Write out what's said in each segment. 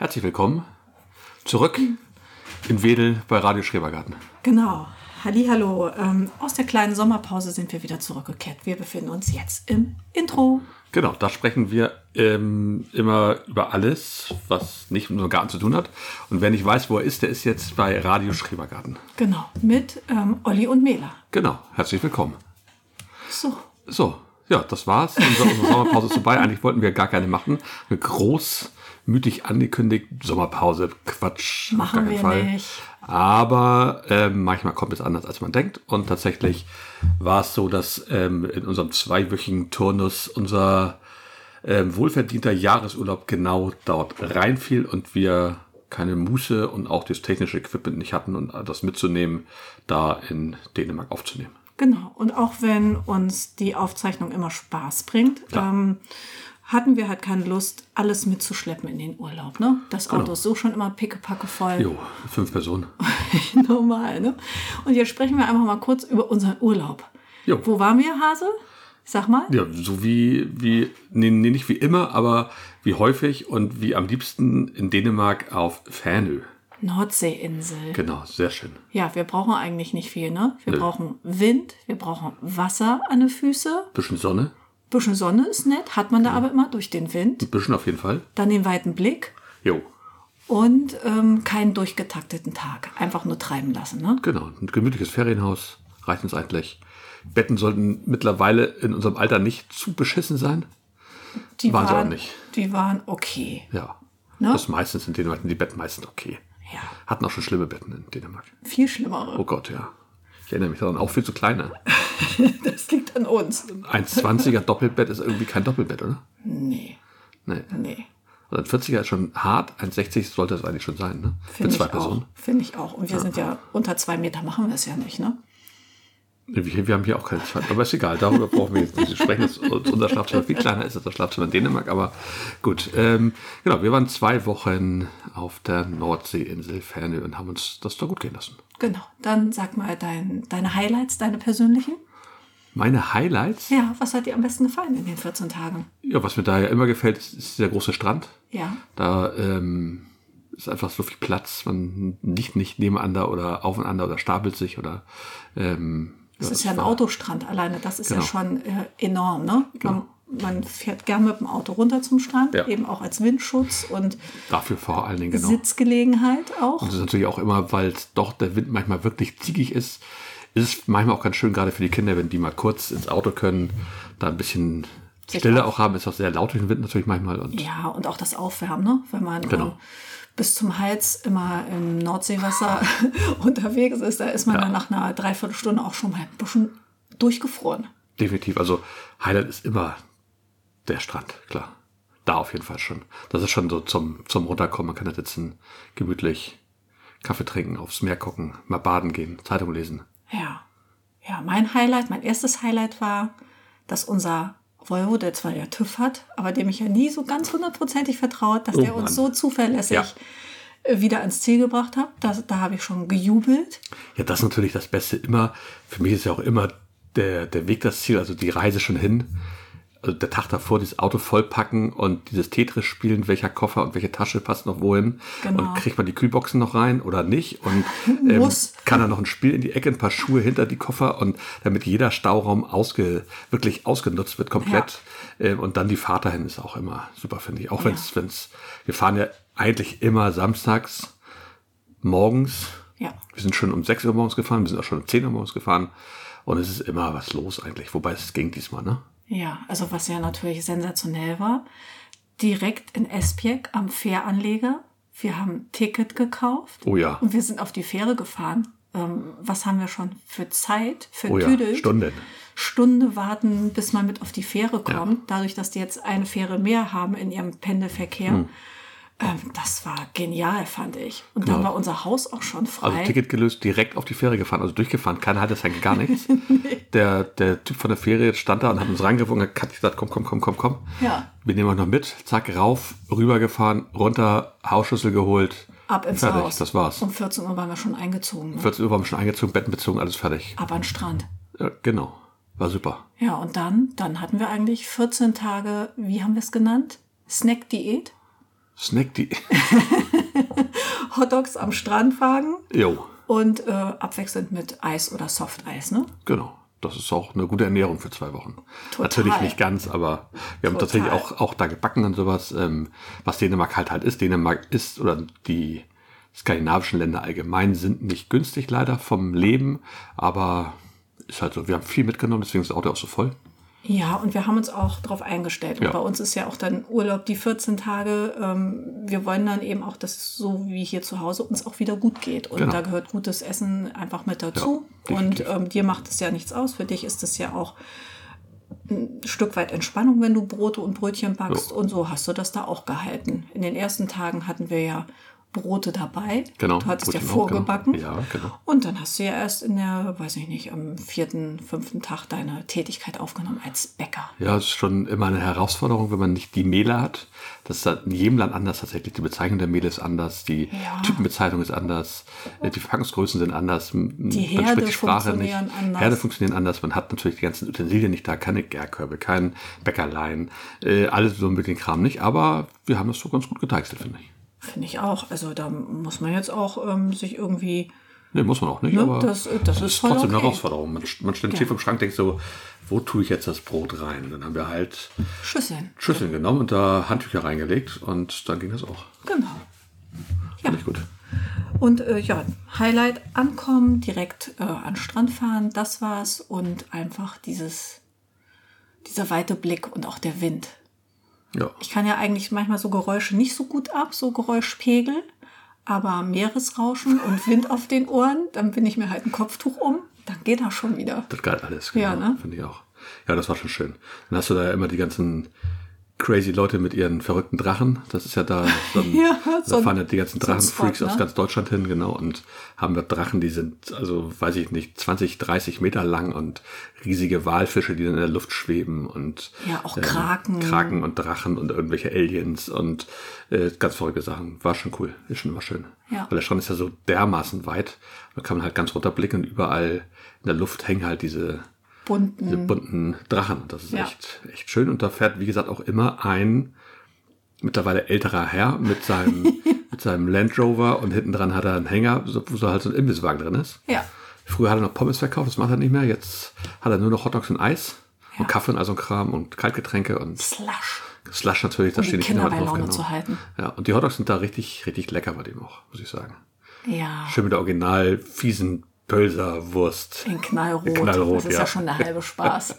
Herzlich willkommen zurück in Wedel bei Radio Schrebergarten. Genau. Hallo, ähm, aus der kleinen Sommerpause sind wir wieder zurückgekehrt. Wir befinden uns jetzt im Intro. Genau, da sprechen wir ähm, immer über alles, was nicht mit unserem Garten zu tun hat. Und wer nicht weiß, wo er ist, der ist jetzt bei Radio Schrebergarten. Genau, mit ähm, Olli und Mela. Genau, herzlich willkommen. So. So, ja, das war's. Unsere, unsere Sommerpause ist vorbei. Eigentlich wollten wir gar keine machen. Eine großmütig angekündigt Sommerpause. Quatsch. auf Machen gar keinen wir Fall. nicht. Aber ähm, manchmal kommt es anders, als man denkt. Und tatsächlich war es so, dass ähm, in unserem zweiwöchigen Turnus unser ähm, wohlverdienter Jahresurlaub genau dort reinfiel und wir keine Muße und auch das technische Equipment nicht hatten, und das mitzunehmen, da in Dänemark aufzunehmen. Genau. Und auch wenn uns die Aufzeichnung immer Spaß bringt, ähm, hatten wir halt keine Lust, alles mitzuschleppen in den Urlaub. Ne? Das Auto ist so schon immer pickepacke voll. Jo, fünf Personen. Normal, ne? Und jetzt sprechen wir einfach mal kurz über unseren Urlaub. Jo. Wo waren wir, Hase? Sag mal. Ja, so wie, wie nee, nee, nicht wie immer, aber wie häufig und wie am liebsten in Dänemark auf Färnö. Nordseeinsel. Genau, sehr schön. Ja, wir brauchen eigentlich nicht viel, ne? Wir Nö. brauchen Wind, wir brauchen Wasser an den Füßen. Bisschen Sonne, Bisschen Sonne ist nett, hat man da aber immer durch den Wind. ein bisschen auf jeden Fall. Dann den weiten Blick Jo, und ähm, keinen durchgetakteten Tag. Einfach nur treiben lassen, ne? genau. Ein gemütliches Ferienhaus reicht uns eigentlich. Betten sollten mittlerweile in unserem Alter nicht zu beschissen sein. Die Waren sie auch nicht. Die waren okay. Ja. Ne? Das meistens in Dänemark die Betten meistens okay. Ja, Hatten auch schon schlimme Betten in Dänemark. viel schlimmere. Oh Gott, ja. Ich erinnere mich daran, auch viel zu kleine. Das liegt an uns. 1,20er Doppelbett ist irgendwie kein Doppelbett, oder? Nee, Nee. nee. Also ein 40er ist schon hart, 1,60 sollte es eigentlich schon sein, ne? Für Finde zwei ich Personen. auch. Finde ich auch. Und wir sind ja unter zwei Meter, machen wir es ja nicht, ne? Wir, wir haben hier auch keine zwei, aber ist egal, darüber brauchen wir jetzt nicht zu sprechen. dass unser Schlafzimmer viel kleiner ist als das Schlafzimmer in Dänemark, aber gut. Ähm, genau, wir waren zwei Wochen auf der Nordseeinsel Fernö und haben uns das da gut gehen lassen. Genau. Dann sag mal dein, deine Highlights, deine persönlichen. Meine Highlights, Ja, was hat dir am besten gefallen in den 14 Tagen? ja, was mir da ja immer gefällt, ist, ist der große Strand. Ja. Da ähm, ist einfach so viel Platz, man liegt nicht nebeneinander oder aufeinander oder stapelt sich oder ähm, Das ja, ist ja ein war- Autostrand alleine. Das ist Genau. ja schon äh, enorm, ne? Man, man fährt gern mit dem Auto runter zum Strand, Ja. eben auch als Windschutz und Dafür vor allen Dingen genau. Sitzgelegenheit auch. Und das ist natürlich auch immer, weil es doch der Wind manchmal wirklich zickig ist, ist es manchmal auch ganz schön, gerade für die Kinder, wenn die mal kurz ins Auto können, da ein bisschen Sich Stille auf- auch haben. Ist auch sehr laut durch den Wind natürlich manchmal. Und Ja, und auch das Aufwärmen, ne? wenn man Genau. ähm, bis zum Hals immer im Nordseewasser unterwegs ist, da ist man Ja. dann nach einer Dreiviertelstunde auch schon mal ein bisschen durchgefroren. definitiv, also Highlight ist immer der Strand, klar. Da auf jeden Fall schon. Das ist schon so zum, zum Runterkommen. Man kann da sitzen, gemütlich Kaffee trinken, aufs Meer gucken, mal baden gehen, Zeitung lesen. Ja. Ja, mein Highlight, mein erstes Highlight war, dass unser Volvo, der zwar ja TÜV hat, aber dem ich ja nie so ganz hundertprozentig vertraut, dass Oh der uns so zuverlässig Ja. äh, wieder ans Ziel gebracht hat. Das, da habe ich schon gejubelt. Ja, das ist natürlich das Beste immer. Für mich ist ja auch immer der, der Weg das Ziel, also die Reise schon hin. Also der Tag davor, dieses Auto vollpacken und dieses Tetris spielen, welcher Koffer und welche Tasche passt noch wohin. Genau. Und kriegt man die Kühlboxen noch rein oder nicht? Und ähm, Muss. kann er noch ein Spiel in die Ecke, ein paar Schuhe hinter die Koffer und damit jeder Stauraum ausge, wirklich ausgenutzt wird komplett. Ähm, und dann die Fahrt dahin ist auch immer super, finde ich. Auch wenn es, wenn's, wir fahren ja eigentlich immer samstags morgens Ja. wir sind schon um 6 Uhr morgens gefahren, wir sind auch schon um 10 Uhr morgens gefahren. Und es ist immer was los eigentlich. Wobei es ging diesmal, ne? Ja, also was ja natürlich sensationell war, direkt in Esbjerg am Fähranleger. Wir haben ein Ticket gekauft. Oh ja. Und wir sind auf die Fähre gefahren. Ähm, was haben wir schon für Zeit, für Oh ja, Tüdel? Stunden. Stunde warten, bis man mit auf die Fähre kommt. Dadurch, dass die jetzt eine Fähre mehr haben in ihrem Pendelverkehr. Hm. Ähm, das war genial, fand ich. Und dann Genau. war unser Haus auch schon frei. Also Ticket gelöst, direkt auf die Fähre gefahren, also durchgefahren. Keiner hat das eigentlich gar nichts. der, der Typ von der Fähre stand da und hat uns reingewunken, hat gesagt, komm, komm, komm, komm, komm. Ja. Wir nehmen euch noch mit. Zack, rauf, rübergefahren, runter, Hausschlüssel geholt. Ab ins fertig, Haus. das war's. Um 14 Uhr waren wir schon eingezogen. Ne? 14 Uhr waren wir schon eingezogen, Betten bezogen, alles fertig. Ab an den Strand. Ja, genau. War super. Ja, und dann, dann hatten wir eigentlich 14 Tage, wie haben wir es genannt? Snack-Diät? Snack die. Hotdogs am Strandwagen Jo, und äh, abwechselnd mit Eis oder Softeis, ne? genau. Das ist auch eine gute Ernährung für zwei Wochen. Total. Natürlich nicht ganz, aber wir haben Total. tatsächlich auch, auch da gebacken und sowas, ähm, was Dänemark halt halt ist. Dänemark ist oder die skandinavischen Länder allgemein sind nicht günstig leider vom Leben, aber ist halt so. Wir haben viel mitgenommen, deswegen ist das Auto auch so voll. Ja, und wir haben uns auch darauf eingestellt. Und Ja. bei uns ist ja auch dann Urlaub die 14 Tage. Ähm, wir wollen dann eben auch, dass es so wie hier zu Hause uns auch wieder gut geht. Und Genau. da gehört gutes Essen einfach mit dazu. Ja, und ähm, dir macht es ja nichts aus. Für dich ist es ja auch ein Stück weit Entspannung, wenn du Brote und Brötchen backst. Und so hast du das da auch gehalten. In den ersten Tagen hatten wir ja Brote dabei. Genau, Du hattest ja genau. vorgebacken. Ja, genau. Und dann hast du ja erst in der, weiß ich nicht, am vierten, fünften Tag deine Tätigkeit aufgenommen als Bäcker. Ja, es ist schon immer eine Herausforderung, wenn man nicht die Mehle hat. Das ist halt in jedem Land anders tatsächlich. Die Bezeichnung der Mehle ist anders, die Ja. Typenbezeichnung ist anders, die Verpackungsgrößen sind anders. Die man Herde spricht Sprache nicht. funktionieren anders. Herde funktionieren anders. Man hat natürlich die ganzen Utensilien nicht da, keine Gärkörbe, kein Bäckerlein, äh, alles so mit den Kram nicht. Aber wir haben das so ganz gut geteichselt, finde ich. Finde ich auch. Also da muss man jetzt auch ähm, sich irgendwie. Nee, muss man auch nicht, Ne, aber das- das ist voll trotzdem eine okay. Herausforderung. Man, man steht Ja. tief im Schrank denkt so, wo tue ich jetzt das Brot rein? Dann haben wir halt Schüsseln. Schüsseln genommen und da Handtücher reingelegt und dann ging das auch. Genau. Ja. Finde ich gut. Und äh, ja, Highlight ankommen, direkt äh, an den Strand fahren, das war's. Und einfach dieses, dieser weite Blick und auch der Wind. Ja. Ich kann ja eigentlich manchmal so Geräusche nicht so gut ab, so Geräuschpegel. Aber Meeresrauschen und Wind auf den Ohren, dann bin ich mir halt ein Kopftuch um, dann geht das schon wieder. Das galt alles. Ja, ne? Finde ich auch. Ja, das war schon schön. Dann hast du da ja immer die ganzen crazy Leute mit ihren verrückten Drachen. Das ist ja da so ein, Ja, da so ein- fahren ja die ganzen so Drachenfreaks Spot, ne? aus ganz Deutschland hin, genau, und haben da Drachen, die sind, also weiß ich nicht, 20, 30 Meter lang und riesige Walfische, die dann in der Luft schweben und Ja, auch Kraken. Kraken und Drachen und irgendwelche Aliens und äh, ganz verrückte Sachen. War schon cool. Ist schon immer schön. Ja. Weil der Strand ist ja so dermaßen weit. Da kann man halt ganz runterblicken und überall in der Luft hängen halt diese Bunten. diese bunten Drachen. Das ist Ja. echt, echt schön. Und da fährt, wie gesagt, auch immer ein mittlerweile älterer Herr mit seinem, mit seinem Land Rover und hinten dran hat er einen Hänger, wo so halt so ein Imbisswagen drin ist. Ja. Früher hat er noch Pommes verkauft, das macht er nicht mehr. Jetzt hat er nur noch Hotdogs und Eis Ja. und Kaffee und all so ein Kram und Kaltgetränke und Slush. Slush natürlich, da Um stehen die Kinder Kinder bei drauf. Laune Genau. zu halten. Ja, und die Hotdogs sind da richtig, richtig lecker bei dem auch, muss ich sagen. Ja. Schön mit der original fiesen Pölserwurst. In Knallrot. In Knallrot, das ist ja. ja. schon der halbe Spaß.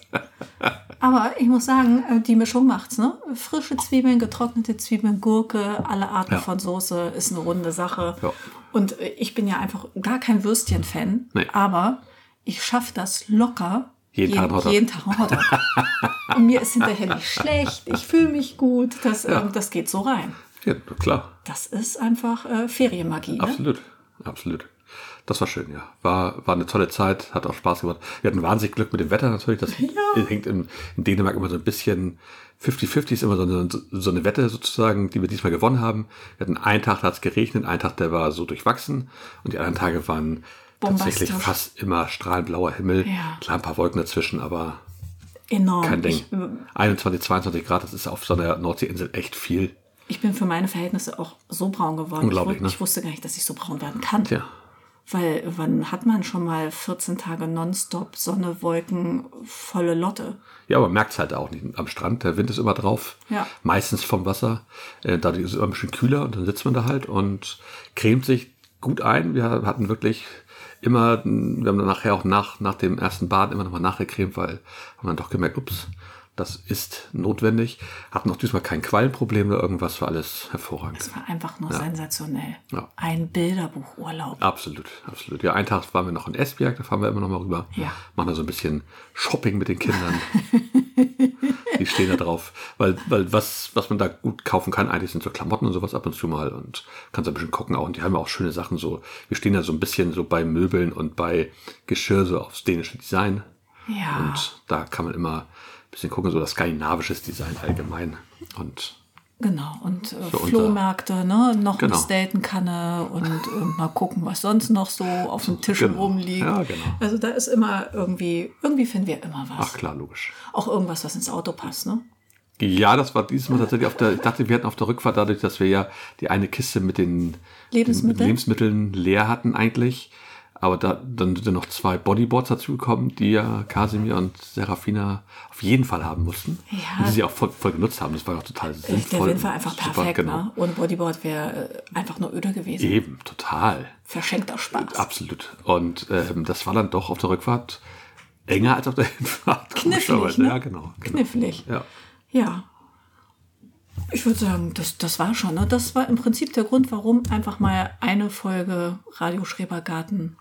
Aber ich muss sagen, äh, die Mischung macht's, ne? Frische Zwiebeln, getrocknete Zwiebeln, Gurke, alle Arten Ja. von Soße ist eine runde Sache. Ja. Und äh, ich bin ja einfach gar kein Würstchen-Fan, Nee. aber ich schaffe das locker. Jeden Tag ein Hotdog. jeden Tag Hotdog. Und mir ist hinterher nicht schlecht, ich fühle mich gut, das, ähm, das geht so rein. Ja, klar. Das ist einfach äh, Ferienmagie. Ne? Absolut, absolut. Das war schön, ja. War, war eine tolle Zeit, hat auch Spaß gemacht. Wir hatten wahnsinnig Glück mit dem Wetter natürlich. Das hängt in, in Dänemark immer so ein bisschen 50-50 ist immer so eine, so eine Wette sozusagen, die wir diesmal gewonnen haben. Wir hatten einen Tag, da hat es geregnet, einen Tag, der war so durchwachsen und die anderen Tage waren tatsächlich fast immer strahlend blauer Himmel. Ja. Klar, ein paar Wolken dazwischen, aber Enorm. kein Ding. Ich, äh, 21, 22 Grad, das ist auf so einer Nordseeinsel echt viel. Ich bin für meine Verhältnisse auch so braun geworden. Unglaublich, ich, ne? ich wusste gar nicht, dass ich so braun werden kann. Tja. Weil wann hat man schon mal 14 Tage nonstop Sonne, Wolken, volle Lotte? Ja, aber man merkt es halt auch nicht. Am Strand, der Wind ist immer drauf. Ja. Meistens vom Wasser. Äh, dadurch ist es immer ein bisschen kühler und dann sitzt man da halt und cremt sich gut ein. Wir hatten wirklich immer, wir haben dann nachher auch nach, nach dem ersten Bad immer nochmal nachgecremt, weil haben dann doch gemerkt, ups, das ist notwendig. Hatten auch diesmal kein Quallenproblem oder irgendwas, war alles hervorragend. Das war einfach nur sensationell. Ja. Ein Bilderbuchurlaub. Absolut, absolut. Ja, einen Tag waren wir noch in Esbjerg, da fahren wir immer noch mal rüber. Ja. Machen da so ein bisschen Shopping mit den Kindern. Die stehen da drauf. Weil, weil was, was man da gut kaufen kann, eigentlich sind so Klamotten und sowas ab und zu mal und kannst ein bisschen gucken auch. Und die haben ja auch schöne Sachen so. Wir stehen da so ein bisschen so bei Möbeln und bei Geschirr so aufs dänische Design. Ja. Und da kann man immer bisschen gucken, so das skandinavisches Design allgemein. Und Genau, und äh, Flohmärkte, ne? noch Genau. eine Steltenkanne und äh, mal gucken, was sonst noch so auf dem Tisch Genau. rumliegt. Ja, genau. Also da ist immer irgendwie, irgendwie finden wir immer was. ach klar, logisch. Auch irgendwas, was ins Auto passt, ne? Ja, das war dieses Mal tatsächlich auf der, ich dachte, wir hätten auf der Rückfahrt dadurch, dass wir ja die eine Kiste mit den Lebensmitteln? Lebensmitteln leer hatten eigentlich. Aber da, dann sind noch zwei Bodyboards dazugekommen, die ja Kasimir und Serafina auf jeden Fall haben mussten. Ja. Und die sie auch voll, voll genutzt haben. Das war auch total Der sinnvoll. Wind war einfach Super, perfekt, genau. ne? Ohne Bodyboard wäre äh, einfach nur öde gewesen. Eben, total. Verschenkter Spaß. Absolut. Und ähm, das war dann doch auf der Rückfahrt enger als auf der Hinfahrt. Knifflig, ne? Ja, genau. genau. Knifflig. Ja. Ja. Ich würde sagen, das, das war schon. Ne? Das war im Prinzip der Grund, warum einfach mal eine Folge Radio Schrebergarten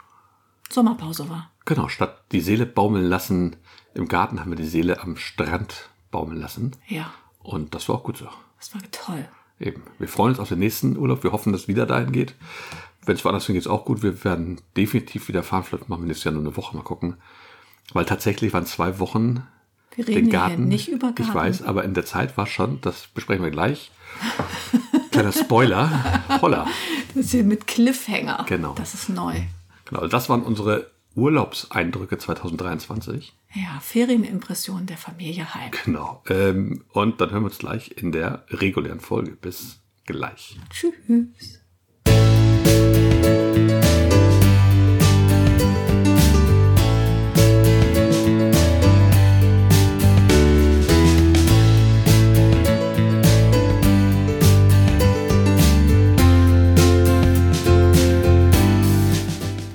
Sommerpause war. Genau, statt die Seele baumeln lassen im Garten, haben wir die Seele am Strand baumeln lassen. Ja, Und das war auch gut so. das war toll. Eben. Wir freuen uns auf den nächsten Urlaub. Wir hoffen, dass es wieder dahin geht. Wenn es woanders hingeht, ist auch gut. Wir werden definitiv wieder fahren. Vielleicht machen wir nächstes Jahr nur eine Woche. Mal gucken. Weil tatsächlich waren zwei Wochen Wir den reden ja Garten. nicht über Garten. Ich weiß, aber in der Zeit war schon, das besprechen wir gleich. Kleiner Spoiler. Holla. Das ist hier mit Cliffhanger. Genau. Das ist neu. Genau, das waren unsere Urlaubseindrücke 2023. Ja, Ferienimpression der Familie Heim. Genau. Ähm, und dann hören wir uns gleich in der regulären Folge. Bis gleich. Tschüss.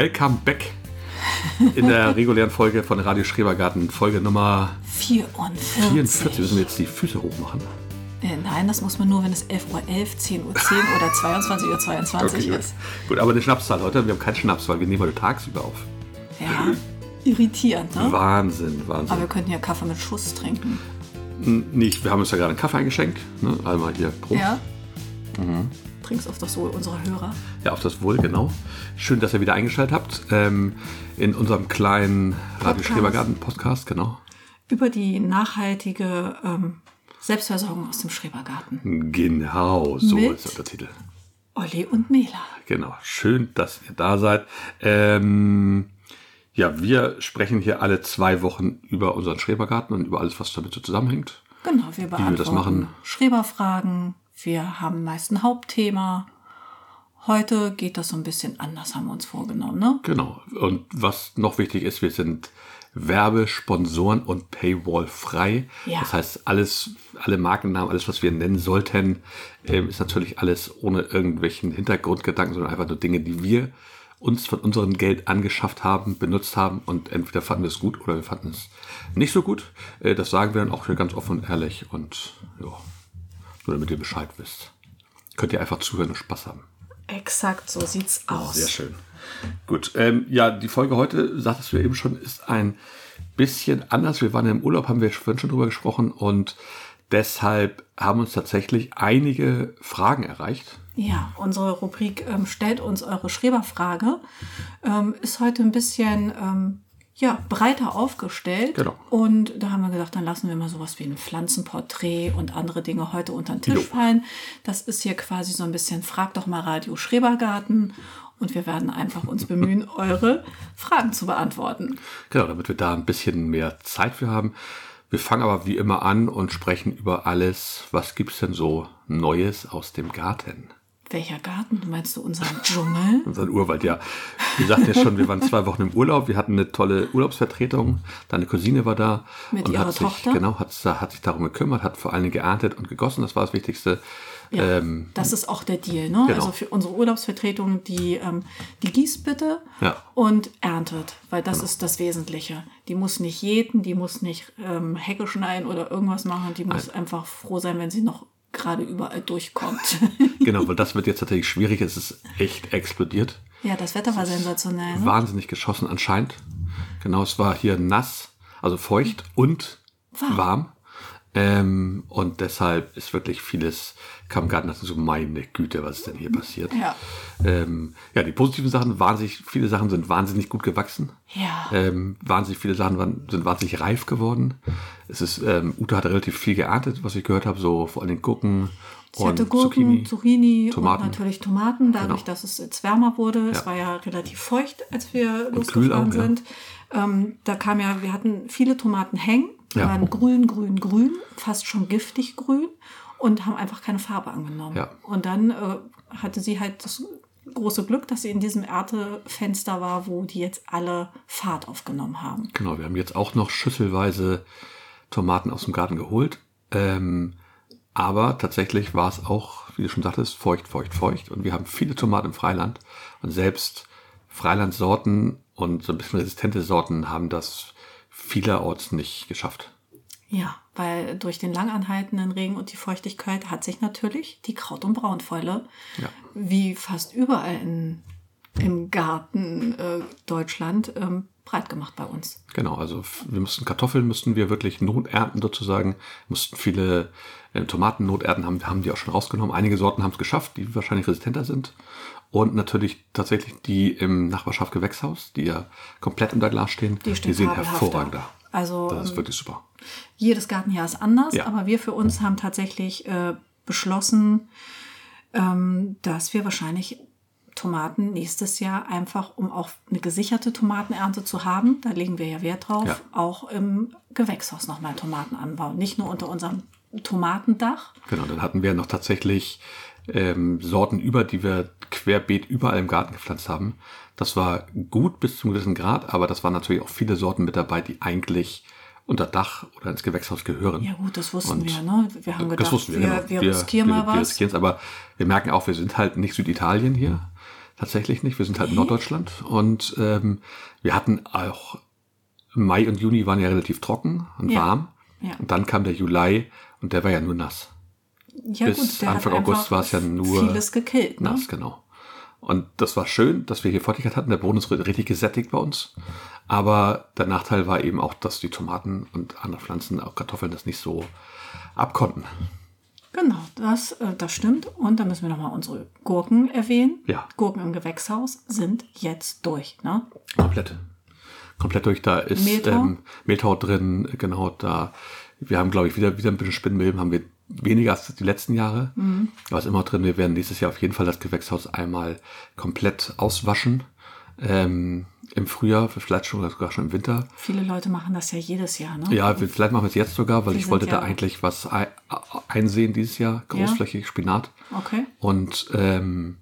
Welcome back in der regulären Folge von Radio Schrebergarten. Folge Nummer 44. 44. Müssen wir jetzt die Füße hochmachen? Äh, nein, das muss man nur, wenn es 11.11 Uhr, 10.10 Uhr oder 22.22 Uhr 22 gut. ist. gut, aber eine Schnapszahl heute. Wir haben keinen Schnaps, weil wir nehmen heute tagsüber auf. Ja, irritierend, ne? Wahnsinn, Wahnsinn. Aber wir könnten ja Kaffee mit Schuss trinken. Nicht, wir haben uns ja gerade einen Kaffee eingeschenkt. Ne? Einmal hier Prost. Ja? Trinkst auf das Wohl unserer Hörer. Ja, auf das Wohl, genau. Schön, dass ihr wieder eingeschaltet habt. Ähm, in unserem kleinen Radio Podcast. Schrebergarten Podcast, genau. Über die nachhaltige ähm, Selbstversorgung aus dem Schrebergarten. Genau, so Mit? ist der Titel. Olli und Mela. Genau, schön, dass ihr da seid. Ähm, ja, wir sprechen hier alle zwei Wochen über unseren Schrebergarten und über alles, was damit so zusammenhängt. Genau, wir beantworten wir das machen. Schreberfragen. Wir haben meist ein Hauptthema. Heute geht das so ein bisschen anders, haben wir uns vorgenommen, ne? Genau. Und was noch wichtig ist, wir sind Werbe, Sponsoren und Paywall frei. Ja. Das heißt, alles, alle Markennamen, alles, was wir nennen sollten, ähm, ist natürlich alles ohne irgendwelchen Hintergrundgedanken, sondern einfach nur Dinge, die wir uns von unserem Geld angeschafft haben, benutzt haben und entweder fanden wir es gut oder wir fanden es nicht so gut. Äh, das sagen wir dann auch hier ganz offen und ehrlich und ja, nur damit ihr Bescheid wisst. Könnt ihr einfach zuhören und Spaß haben. Exakt, so sieht's aus. Sehr schön. Gut, ähm, ja, die Folge heute, sagtest du ja eben schon, ist ein bisschen anders. Wir waren im Urlaub, haben wir vorhin schon drüber gesprochen und deshalb haben uns tatsächlich einige Fragen erreicht. Ja, unsere Rubrik ähm, stellt uns eure Schreberfrage. Ähm, ist heute ein bisschen ähm, ja, breiter aufgestellt. Genau. Und da haben wir gedacht, dann lassen wir mal sowas wie ein Pflanzenporträt und andere Dinge heute unter den Tisch Jo. fallen. Das ist hier quasi so ein bisschen Frag doch mal Radio Schrebergarten. Und wir werden einfach uns bemühen, eure Fragen zu beantworten. Genau, damit wir da ein bisschen mehr Zeit für haben. Wir fangen aber wie immer an und sprechen über alles. Was gibt's denn so Neues aus dem Garten? Welcher Garten? Meinst du unseren Dschungel? Unseren Urwald, ja. Wir sagten ja schon, wir waren zwei Wochen im Urlaub. Wir hatten eine tolle Urlaubsvertretung. Deine Cousine war da. Mit und ihrer hat sich, Tochter? Genau, hat, hat sich darum gekümmert, hat vor allen Dingen geerntet und gegossen. Das war das Wichtigste. Ja, Ähm, das ist auch der Deal, ne? genau. Also für unsere Urlaubsvertretung, die, ähm, die gießt bitte Ja. Genau. und erntet, weil das ist das Wesentliche. Die muss nicht jäten, die muss nicht ähm, Hecke schneiden oder irgendwas machen, die muss einfach froh sein, wenn sie noch gerade überall durchkommt. genau, weil das wird jetzt tatsächlich schwierig. Es ist echt explodiert. ja, das Wetter war sensationell. Ne? Wahnsinnig geschossen anscheinend. Genau, es war hier nass, Also feucht und warm. warm. Ähm, und deshalb ist wirklich vieles, kam gerade nach so, meine Güte, was ist denn hier passiert? Ja. Ähm, ja, die positiven Sachen, wahnsinnig, viele Sachen sind wahnsinnig gut gewachsen. Ja. Ähm, wahnsinnig viele Sachen waren, sind wahnsinnig reif geworden. Es ist, ähm, Ute hat relativ viel geerntet, was ich gehört habe, so vor allem Gurken Sie hatte Gurken, Zucchini, Zucchini Tomaten. und natürlich Tomaten, dadurch, Genau. dass es jetzt wärmer wurde. Es Ja. war ja relativ feucht, als wir kühl losgefahren auch, ja. sind. Ähm, da kam ja, wir hatten viele Tomaten hängen, die Ja. waren grün, grün, grün, fast schon giftig grün und haben einfach keine Farbe angenommen. Ja. Und dann äh, hatte sie halt das große Glück, dass sie in diesem Erntefenster war, wo die jetzt alle Fahrt aufgenommen haben. Genau, wir haben jetzt auch noch schüsselweise Tomaten aus dem Garten geholt. Ähm, aber tatsächlich war es auch, wie du schon sagtest, feucht, feucht, feucht. Und wir haben viele Tomaten im Freiland. Und selbst Freilandsorten und so ein bisschen resistente Sorten haben das vielerorts nicht geschafft. Ja, weil durch den langanhaltenden Regen und die Feuchtigkeit hat sich natürlich die Kraut- und Braunfäule, Ja. wie fast überall in, im Garten äh, Deutschland, ähm, breit gemacht bei uns. Genau, also wir mussten Kartoffeln, müssten wir wirklich noternten sozusagen, mussten viele äh, Tomaten noternten, haben, haben die auch schon rausgenommen. Einige Sorten haben es geschafft, die wahrscheinlich resistenter sind. Und natürlich tatsächlich die im Nachbarschaft Gewächshaus, die ja komplett unter Glas stehen, Die stehen sehen hervorragend da. Also Das ist ähm, wirklich super. jedes Gartenjahr ist anders, Ja. aber wir für uns haben tatsächlich äh, beschlossen, ähm, dass wir wahrscheinlich Tomaten nächstes Jahr einfach, um auch eine gesicherte Tomatenernte zu haben, da legen wir ja Wert drauf, Ja. auch im Gewächshaus nochmal Tomaten anbauen. Nicht nur unter unserem Tomatendach. Genau, dann hatten wir noch tatsächlich ähm, Sorten über, die wir querbeet überall im Garten gepflanzt haben. Das war gut bis zu einem gewissen Grad, aber das waren natürlich auch viele Sorten mit dabei, die eigentlich unter Dach oder ins Gewächshaus gehören. Ja gut, das wussten Und wir. Ne? Wir haben gedacht, das wussten wir, wir, genau. wir riskieren mal wir, wir was. riskieren's, aber wir merken auch, wir sind halt nicht Süditalien hier. Tatsächlich nicht. Wir sind halt Norddeutschland. Und ähm, wir hatten auch Mai und Juni waren ja relativ trocken und Ja. warm. Ja. Und dann kam der Juli und der war ja nur nass. Ja, bis der hat Anfang August war es ja nur vieles gekillt. Ne? Nass, genau. Und das war schön, dass wir hier Feuchtigkeit hatten. Der Boden ist richtig gesättigt bei uns. Aber der Nachteil war eben auch, dass die Tomaten und andere Pflanzen, auch Kartoffeln, das nicht so abkonnten. Genau, das, äh, das stimmt. Und da müssen wir nochmal unsere Gurken erwähnen. Ja. Gurken im Gewächshaus sind jetzt durch. Ne? Komplett. Komplett durch. Da ist Mehltau? ähm, Mehltau drin, genau da. Wir haben, glaube ich, wieder, wieder ein bisschen Spinnmilben, haben wir weniger als die letzten Jahre. Mhm. Aber ist immer drin. Wir werden nächstes Jahr auf jeden Fall das Gewächshaus einmal komplett auswaschen. Ähm, Im Frühjahr, vielleicht schon, sogar schon im Winter. Viele Leute machen das ja jedes Jahr. Ne? Ja, wir- vielleicht machen wir es jetzt sogar, weil Wir ich wollte ja- da eigentlich was ei- einsehen dieses Jahr. Großflächig Spinat. Okay. Und ähm,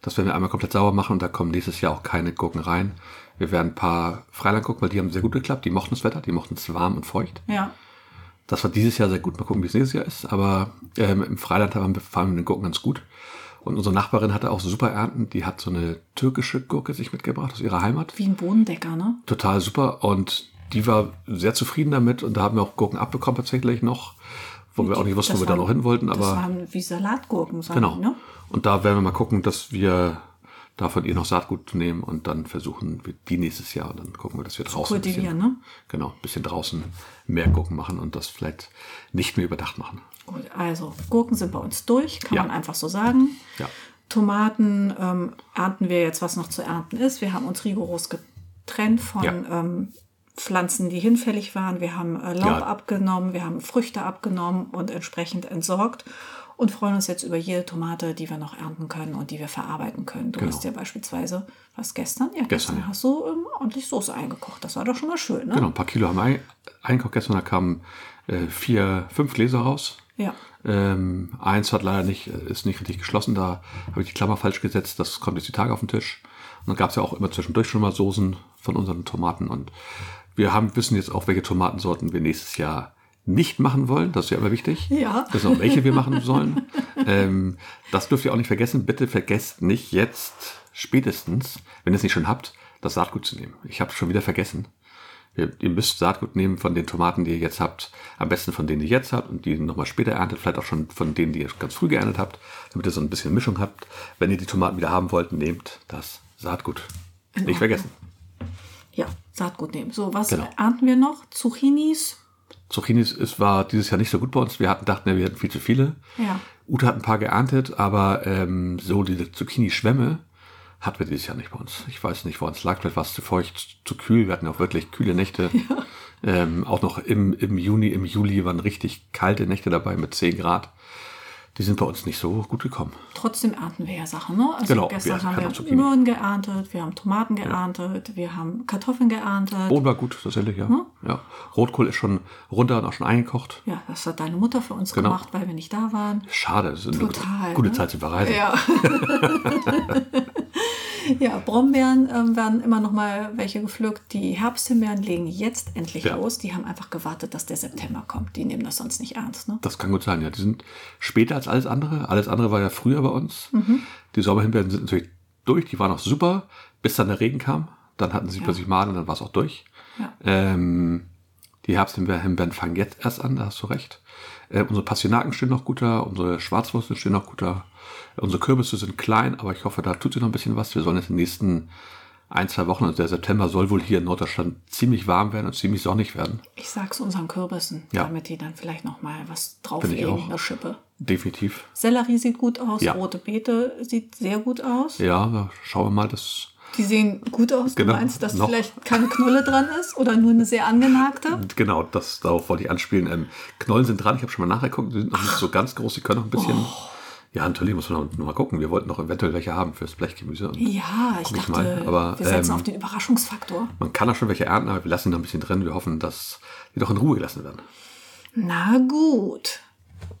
das werden wir einmal komplett sauber machen und da kommen nächstes Jahr auch keine Gurken rein. Wir werden ein paar Freiland gucken, weil die haben sehr gut geklappt. Die mochten das Wetter, die mochten es warm und feucht. Ja. Das war dieses Jahr sehr gut. Mal gucken, wie es nächstes Jahr ist. Aber ähm, im Freiland haben wir fahren wir mit den Gurken ganz gut. Und unsere Nachbarin hatte auch super Ernten. Die hat so eine türkische Gurke sich mitgebracht aus ihrer Heimat. Wie ein Bodendecker, ne? Total super. Und die war sehr zufrieden damit. Und da haben wir auch Gurken abbekommen tatsächlich noch. Wo wir auch nicht wussten, Das wo wir da waren- noch hin wollten. Das Aber waren wie Salatgurken, sagen Genau. die, ne? Und da werden wir mal gucken, dass wir da von ihr noch Saatgut nehmen und dann versuchen wir die nächstes Jahr. Und dann gucken wir, dass wir draußen. ein bisschen, ne? Genau, ein bisschen draußen mehr Gurken machen und das vielleicht nicht mehr überdacht machen. Gut, also Gurken sind bei uns durch, kann Ja. man einfach so sagen. Ja. Tomaten ähm, ernten wir jetzt, was noch zu ernten ist. Wir haben uns rigoros getrennt von Ja. ähm, Pflanzen, die hinfällig waren. Wir haben äh, Laub Ja. abgenommen, wir haben Früchte abgenommen und entsprechend entsorgt und freuen uns jetzt über jede Tomate, die wir noch ernten können und die wir verarbeiten können. Du Genau. hast ja beispielsweise, was gestern? Ja, gestern, Gestern, hast du ähm, ordentlich Soße eingekocht. Das war doch schon mal schön, ne? Genau, ein paar Kilo haben wir ein- eingekocht gestern. Da kamen äh, vier, fünf Gläser raus. Ja. Ähm, eins hat leider nicht, ist nicht richtig geschlossen. Da habe ich die Klammer falsch gesetzt. Das kommt jetzt die Tage auf den Tisch. Und dann gab es ja auch immer zwischendurch schon mal Soßen von unseren Tomaten. Und wir haben, wissen jetzt auch, welche Tomatensorten wir nächstes Jahr nicht machen wollen. Das ist ja immer wichtig. Ja. Wir wissen auch, welche wir machen sollen. ähm, das dürft ihr auch nicht vergessen. Bitte vergesst nicht jetzt spätestens, wenn ihr es nicht schon habt, das Saatgut zu nehmen. Ich habe es schon wieder vergessen. Ihr, ihr müsst Saatgut nehmen von den Tomaten, die ihr jetzt habt. Am besten von denen, die ihr jetzt habt und die nochmal später erntet. Vielleicht auch schon von denen, die ihr ganz früh geerntet habt, damit ihr so ein bisschen Mischung habt. Wenn ihr die Tomaten wieder haben wollt, nehmt das Saatgut. Nicht vergessen. ja, Saatgut nehmen. So, was Genau. ernten wir noch? Zucchinis? Zucchinis es war dieses Jahr nicht so gut bei uns. Wir hatten, dachten, wir hätten viel zu viele. Ja. Ute hat ein paar geerntet, aber ähm, so diese Zucchini-Schwämme hatten wir dieses Jahr nicht bei uns. Ich weiß nicht, woran es lag. Vielleicht war es zu feucht, zu kühl. Wir hatten ja auch wirklich kühle Nächte. Ähm, auch noch im, im Juni, im Juli waren richtig kalte Nächte dabei mit 10 Grad. Die sind bei uns nicht so gut gekommen. Trotzdem ernten wir ja Sachen, ne? Also Genau, gestern wir haben wir. Möhren geerntet, wir haben Tomaten geerntet, wir haben Kartoffeln geerntet. Boden war gut, tatsächlich, ja. ja. Rotkohl ist schon runter und auch schon eingekocht. Ja, das hat deine Mutter für uns Genau. gemacht, weil wir nicht da waren. Schade, das ist eine Total, gute ne? Zeit zu verreisen. Ja. ja, Brombeeren ähm, werden immer noch mal welche gepflückt. Die Herbsthimbeeren legen jetzt endlich Ja. los. Die haben einfach gewartet, dass der September kommt. Die nehmen das sonst nicht ernst. Ne? Das kann gut sein, ja. Die sind später als alles andere. Alles andere war ja früher bei uns. Die Sommerhimbeeren sind natürlich durch, die waren auch super, bis dann der Regen kam. Dann hatten sie plötzlich Maden und dann war es auch durch. Ja. Ähm, die Herbsthimbeeren fangen jetzt erst an, da hast du recht. Äh, unsere Pastinaken stehen noch guter, unsere Schwarzwurzeln stehen noch guter. Unsere Kürbisse sind klein, aber ich hoffe, da tut sich noch ein bisschen was. Wir sollen jetzt in den nächsten ein, zwei Wochen, also der September soll wohl hier in Norddeutschland ziemlich warm werden und ziemlich sonnig werden. Ich sag's unseren Kürbissen, Ja. damit die dann vielleicht noch mal was drauflegen, eine Schippe. Definitiv. Sellerie sieht gut aus, Ja. rote Beete sieht sehr gut aus. Ja, da schauen wir mal, das Die sehen gut aus. Genau, Du meinst, dass noch. vielleicht keine Knolle dran ist oder nur eine sehr angenagte? Genau, das, darauf wollte ich anspielen. Ähm, Knollen sind dran, ich habe schon mal nachgeguckt, die sind noch nicht so ganz groß, die können noch ein bisschen. Oh. Ja, natürlich muss man noch, noch mal gucken. Wir wollten noch eventuell welche haben fürs Blechgemüse. Und Ja, ich dachte, mal, aber, wir setzen ähm, auf den Überraschungsfaktor. Man kann da schon welche ernten, aber wir lassen noch ein bisschen drin. Wir hoffen, dass die doch in Ruhe gelassen werden. Na gut.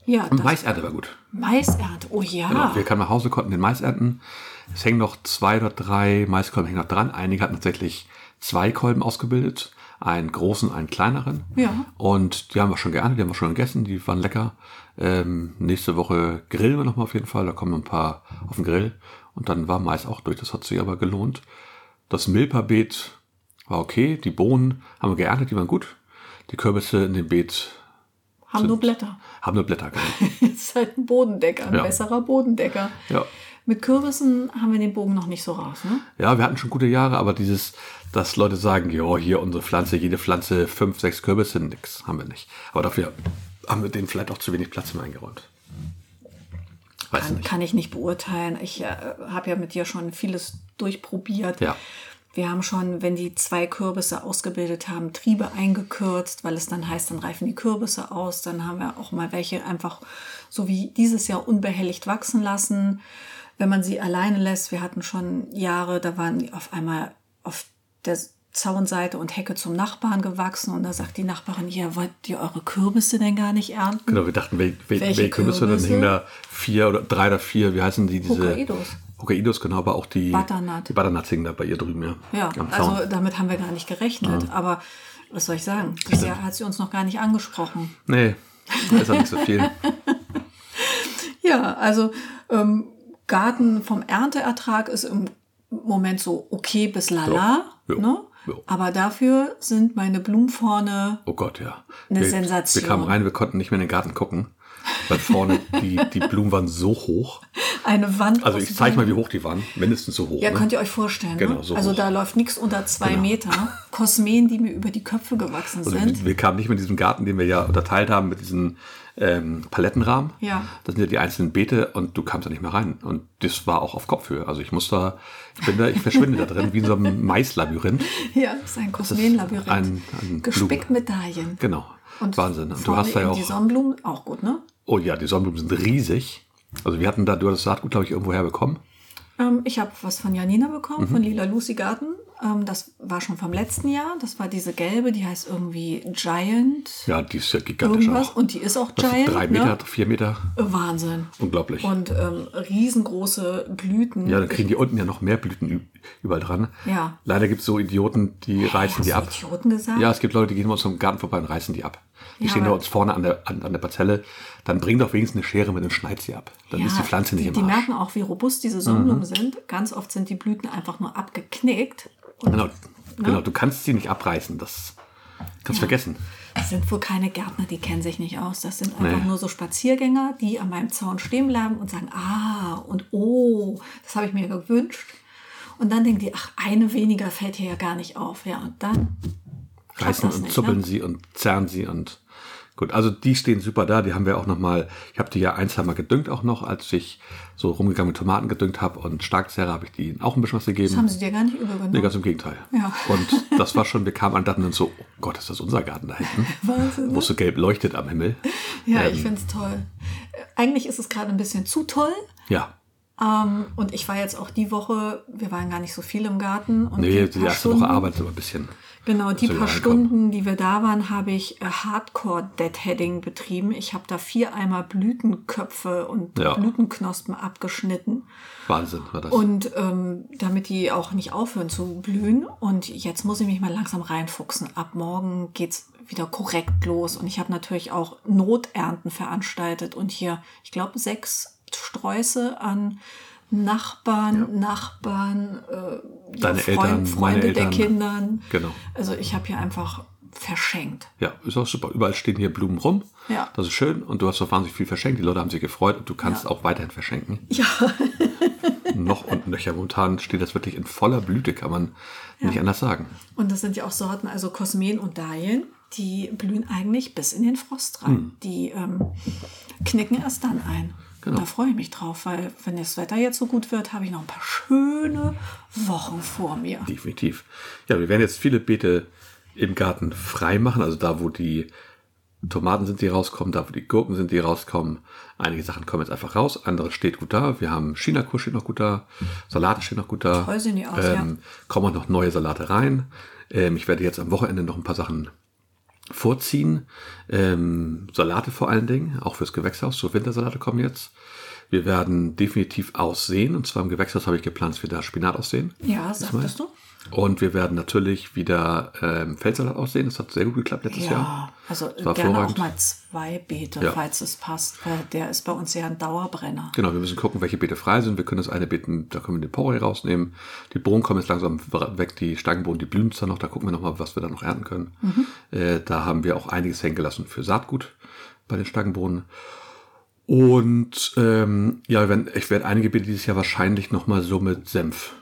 Ja, Und Maisernte war gut. Maisernte. Oh ja. Genau, wir kamen nach Hause, konnten den Mais ernten. Es hängen noch zwei oder drei Maiskolben hängen noch dran. Einige hatten tatsächlich zwei Kolben ausgebildet. Einen großen, einen kleineren. Ja. Und die haben wir schon geerntet, die haben wir schon gegessen, die waren lecker. Ähm, nächste Woche grillen wir nochmal auf jeden Fall. Da kommen ein paar auf den Grill. Und dann war Mais auch durch. Das hat sich aber gelohnt. Das Milperbeet war okay. Die Bohnen haben wir geerntet, die waren gut. Die Kürbisse in dem Beet haben nur Blätter. haben nur Blätter gehabt. ist halt ein Bodendecker, ein Ja. besserer Bodendecker. Ja. Mit Kürbissen haben wir den Bogen noch nicht so raus, ne? Ja, wir hatten schon gute Jahre, aber dieses, dass Leute sagen, ja, hier unsere Pflanze, jede Pflanze fünf, sechs Kürbisse, nix, haben wir nicht. Aber dafür haben wir denen vielleicht auch zu wenig Platz mehr eingeräumt. Weiß Kann, nicht. kann ich nicht beurteilen. Ich äh, habe ja mit dir schon vieles durchprobiert. Ja. Wir haben schon, wenn die zwei Kürbisse ausgebildet haben, Triebe eingekürzt, weil es dann heißt, dann reifen die Kürbisse aus. Dann haben wir auch mal welche einfach so wie dieses Jahr unbehelligt wachsen lassen. Wenn man sie alleine lässt, wir hatten schon Jahre, da waren die auf einmal auf der Zaunseite und Hecke zum Nachbarn gewachsen und da sagt die Nachbarin, ja, wollt ihr eure Kürbisse denn gar nicht ernten? Genau, wir dachten, wel, wel, Welche welche Kürbisse, dann Kürbisse? hingen da vier oder drei oder vier, wie heißen die? Diese, Hokkaidos. Hokkaidos, genau, aber auch die Butternut. Die Butternuts hingen da bei ihr drüben, ja. Ja, also damit haben wir gar nicht gerechnet. Aber was soll ich sagen? Bisher hat sie uns noch gar nicht angesprochen. Nee, ist auch nicht so viel. Ja, also ähm, Garten vom Ernteertrag ist im Moment so okay bis lala. Ja, ja, Ne? ja. Aber dafür sind meine Blumen vorne Oh Gott, ja. Eine wir, Sensation. Wir kamen rein, wir konnten nicht mehr in den Garten gucken, weil vorne die, die Blumen waren so hoch. eine Wand. Also ich zeige mal, wie hoch die waren. Mindestens so hoch. Ja, ne? könnt ihr euch vorstellen. Genau, ne? so also hoch. da läuft nichts unter zwei Genau. Meter. Kosmeen, die mir über die Köpfe gewachsen Also sind. wir, wir kamen nicht mit diesem Garten, den wir ja unterteilt haben, mit diesen ähm, Palettenrahmen. Ja. Das sind ja die einzelnen Beete und du kamst da nicht mehr rein. Und das war auch auf Kopfhöhe. Also ich muss da, ich bin da, ich verschwinde da drin wie in so einem Maislabyrinth. Ja, das ist ein Kosmeenlabyrinth. ein- ein Gespickt mit Dahlien. Genau. Und Wahnsinn. Und du hast da ja eben die auch, Sonnenblumen, auch gut, ne? oh ja, die Sonnenblumen sind riesig. Also wir hatten da, du hast das Saatgut, glaube ich, irgendwo herbekommen. Ähm, ich habe was von Janina bekommen, Mhm. von Lila Lucy Garten. Ähm, das war schon vom letzten Jahr. Das war diese gelbe, die heißt irgendwie Giant. Ja, die ist ja gigantisch irgendwas. auch. Und die ist auch Das Giant. drei Meter, Ne? vier Meter. Wahnsinn. Unglaublich. Und ähm, riesengroße Blüten. ja, dann kriegen die unten ja noch mehr Blüten überall dran. Ja. Leider gibt es so Idioten, die reißen Hast die ab. Idioten gesagt? Ja, es gibt Leute, die gehen uns am Garten vorbei und reißen die ab. Die Ja, stehen uns vorne an der, an, an der Parzelle. Dann bring doch wenigstens eine Schere mit und schneid sie ab. Dann ist die Pflanze nicht die, im die Arsch. Mhm. merken auch, wie robust diese Sonnenblumen sind. Ganz oft sind die Blüten einfach nur abgeknickt. Und Genau, genau, du kannst sie nicht abreißen. Das kannst vergessen. Das sind wohl keine Gärtner, die kennen sich nicht aus. Das sind einfach Nee. nur so Spaziergänger, die an meinem Zaun stehen bleiben und sagen, ah und oh, das habe ich mir gewünscht. Und dann denken die, ach, eine weniger fällt hier ja gar nicht auf. Ja, und dann das und nicht, zuppeln ne? sie und zerren sie und gut. Also die stehen super da. Die haben wir auch noch mal. Ich habe die ja ein, zwei Mal gedüngt auch noch, als ich so rumgegangen mit Tomaten gedüngt habe und Starkzerre habe ich die auch ein bisschen was gegeben. Das haben sie dir gar nicht übergenommen. Nee, ganz im Gegenteil. Ja. Und das war schon, wir kamen an und dachten dann so, oh Gott, ist das unser Garten da hinten? Wahnsinn, ne? Wo es so gelb leuchtet am Himmel. Ja, Ähm. ich finde es toll. Äh, Eigentlich ist es gerade ein bisschen zu toll. Ja. Ähm, und ich war jetzt auch die Woche, wir waren gar nicht so viel im Garten. Und Nee, die erste Stunden- Woche arbeitet aber ein bisschen. Genau, die paar. Stunden, die wir da waren, habe ich äh, Hardcore-Deadheading betrieben. Ich habe da vier Eimer Blütenköpfe und Ja. Blütenknospen abgeschnitten. Wahnsinn war das. Und ähm, damit die auch nicht aufhören zu blühen. Und jetzt muss ich mich mal langsam reinfuchsen. Ab morgen geht's wieder korrekt los. Und ich habe natürlich auch Noternten veranstaltet. Und hier, ich glaube, sechs Sträuße an Nachbarn, Nachbarn, äh, Deine Freund- Eltern, Freunde der Eltern. Kindern. Genau. Also ich habe hier einfach verschenkt. Ja, ist auch super. Überall stehen hier Blumen rum. Ja. Das ist schön. Und du hast so wahnsinnig viel verschenkt. Die Leute haben sich gefreut und du kannst Ja. auch weiterhin verschenken. Ja, Noch und nöcher. Momentan steht das wirklich in voller Blüte, kann man nicht anders sagen. und das sind ja auch Sorten, also Kosmen und Dahlien, die blühen eigentlich bis in den Frost rein. Die ähm, knicken erst dann ein. Genau. Da freue ich mich drauf, weil wenn das Wetter jetzt so gut wird, habe ich noch ein paar schöne Wochen vor mir. Definitiv. Ja, wir werden jetzt viele Beete im Garten frei machen. Also da, wo die Tomaten sind, die rauskommen, da, wo die Gurken sind, die rauskommen. Einige Sachen kommen jetzt einfach raus, andere steht gut da. Wir haben Chinakur steht noch gut da, Salate stehen noch gut da. Toll sehen die aus, ähm, Kommen auch noch neue Salate rein. Ähm, ich werde jetzt am Wochenende noch ein paar Sachen vorziehen. Ähm, Salate vor allen Dingen, auch fürs Gewächshaus. So Wintersalate kommen jetzt. Wir werden definitiv aussehen. Und zwar im Gewächshaus habe ich geplant, dass wir da Spinat aussehen. Ja, sagtest du? Und wir werden natürlich wieder ähm, Feldsalat aussehen. Das hat sehr gut geklappt letztes Jahr. Ja, also war gerne auch mal zwei Beete, Ja. falls es passt, der ist bei uns ja ein Dauerbrenner. Genau, wir müssen gucken, welche Beete frei sind. Wir können das eine Beeten, da können wir den Porree rausnehmen. Die Bohnen kommen jetzt langsam weg, die Stangenbohnen, die blühen zwar noch. Da gucken wir nochmal, was wir da noch ernten können. Äh, da haben wir auch einiges hängen gelassen für Saatgut bei den Stangenbohnen. Und ähm, ja, wenn, ich werde einige Beete dieses Jahr wahrscheinlich nochmal so mit Senf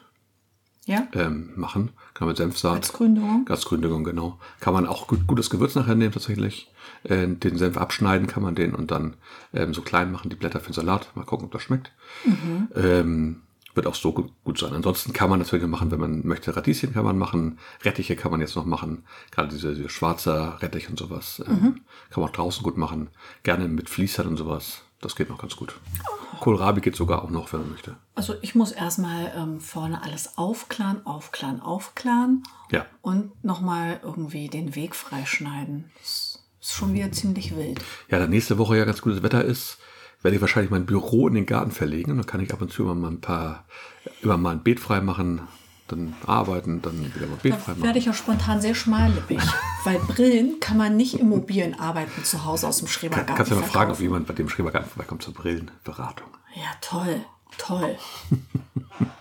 Ja? ähm, machen. Kann man mit Senfsaat. Als Gründung. Als Gründung, genau. Kann man auch gut, gutes Gewürz nachher nehmen tatsächlich. Äh, den Senf abschneiden kann man den und dann ähm, so klein machen, die Blätter für den Salat. Mal gucken, ob das schmeckt. Ähm, wird auch so gut, sein. Ansonsten kann man natürlich machen, wenn man möchte, Radieschen kann man machen, Rettiche kann man jetzt noch machen. Gerade diese, diese schwarzer Rettich und sowas. Ähm, Kann man auch draußen gut machen. Gerne mit Fließern und sowas. Das geht noch ganz gut. Kohlrabi geht sogar auch noch, wenn man möchte. Also ich muss erstmal ähm, vorne alles aufklaren, aufklaren, aufklaren Ja. und nochmal irgendwie den Weg freischneiden. Das ist schon wieder ziemlich wild. Ja, da nächste Woche ja ganz gutes Wetter ist, werde ich wahrscheinlich mein Büro in den Garten verlegen. Und dann kann ich ab und zu immer mal ein paar, immer mal ein Beet frei machen, dann arbeiten, dann wieder mal ein Beet frei Da machen. werde ich ja spontan sehr schmallippig, weil Brillen kann man nicht im mobilen Arbeiten zu Hause aus dem Kann, Schrebergarten kannst du ja mal fragen, ob jemand bei dem Schrebergarten vorbeikommt zur Brillenberatung. Ja, toll, toll.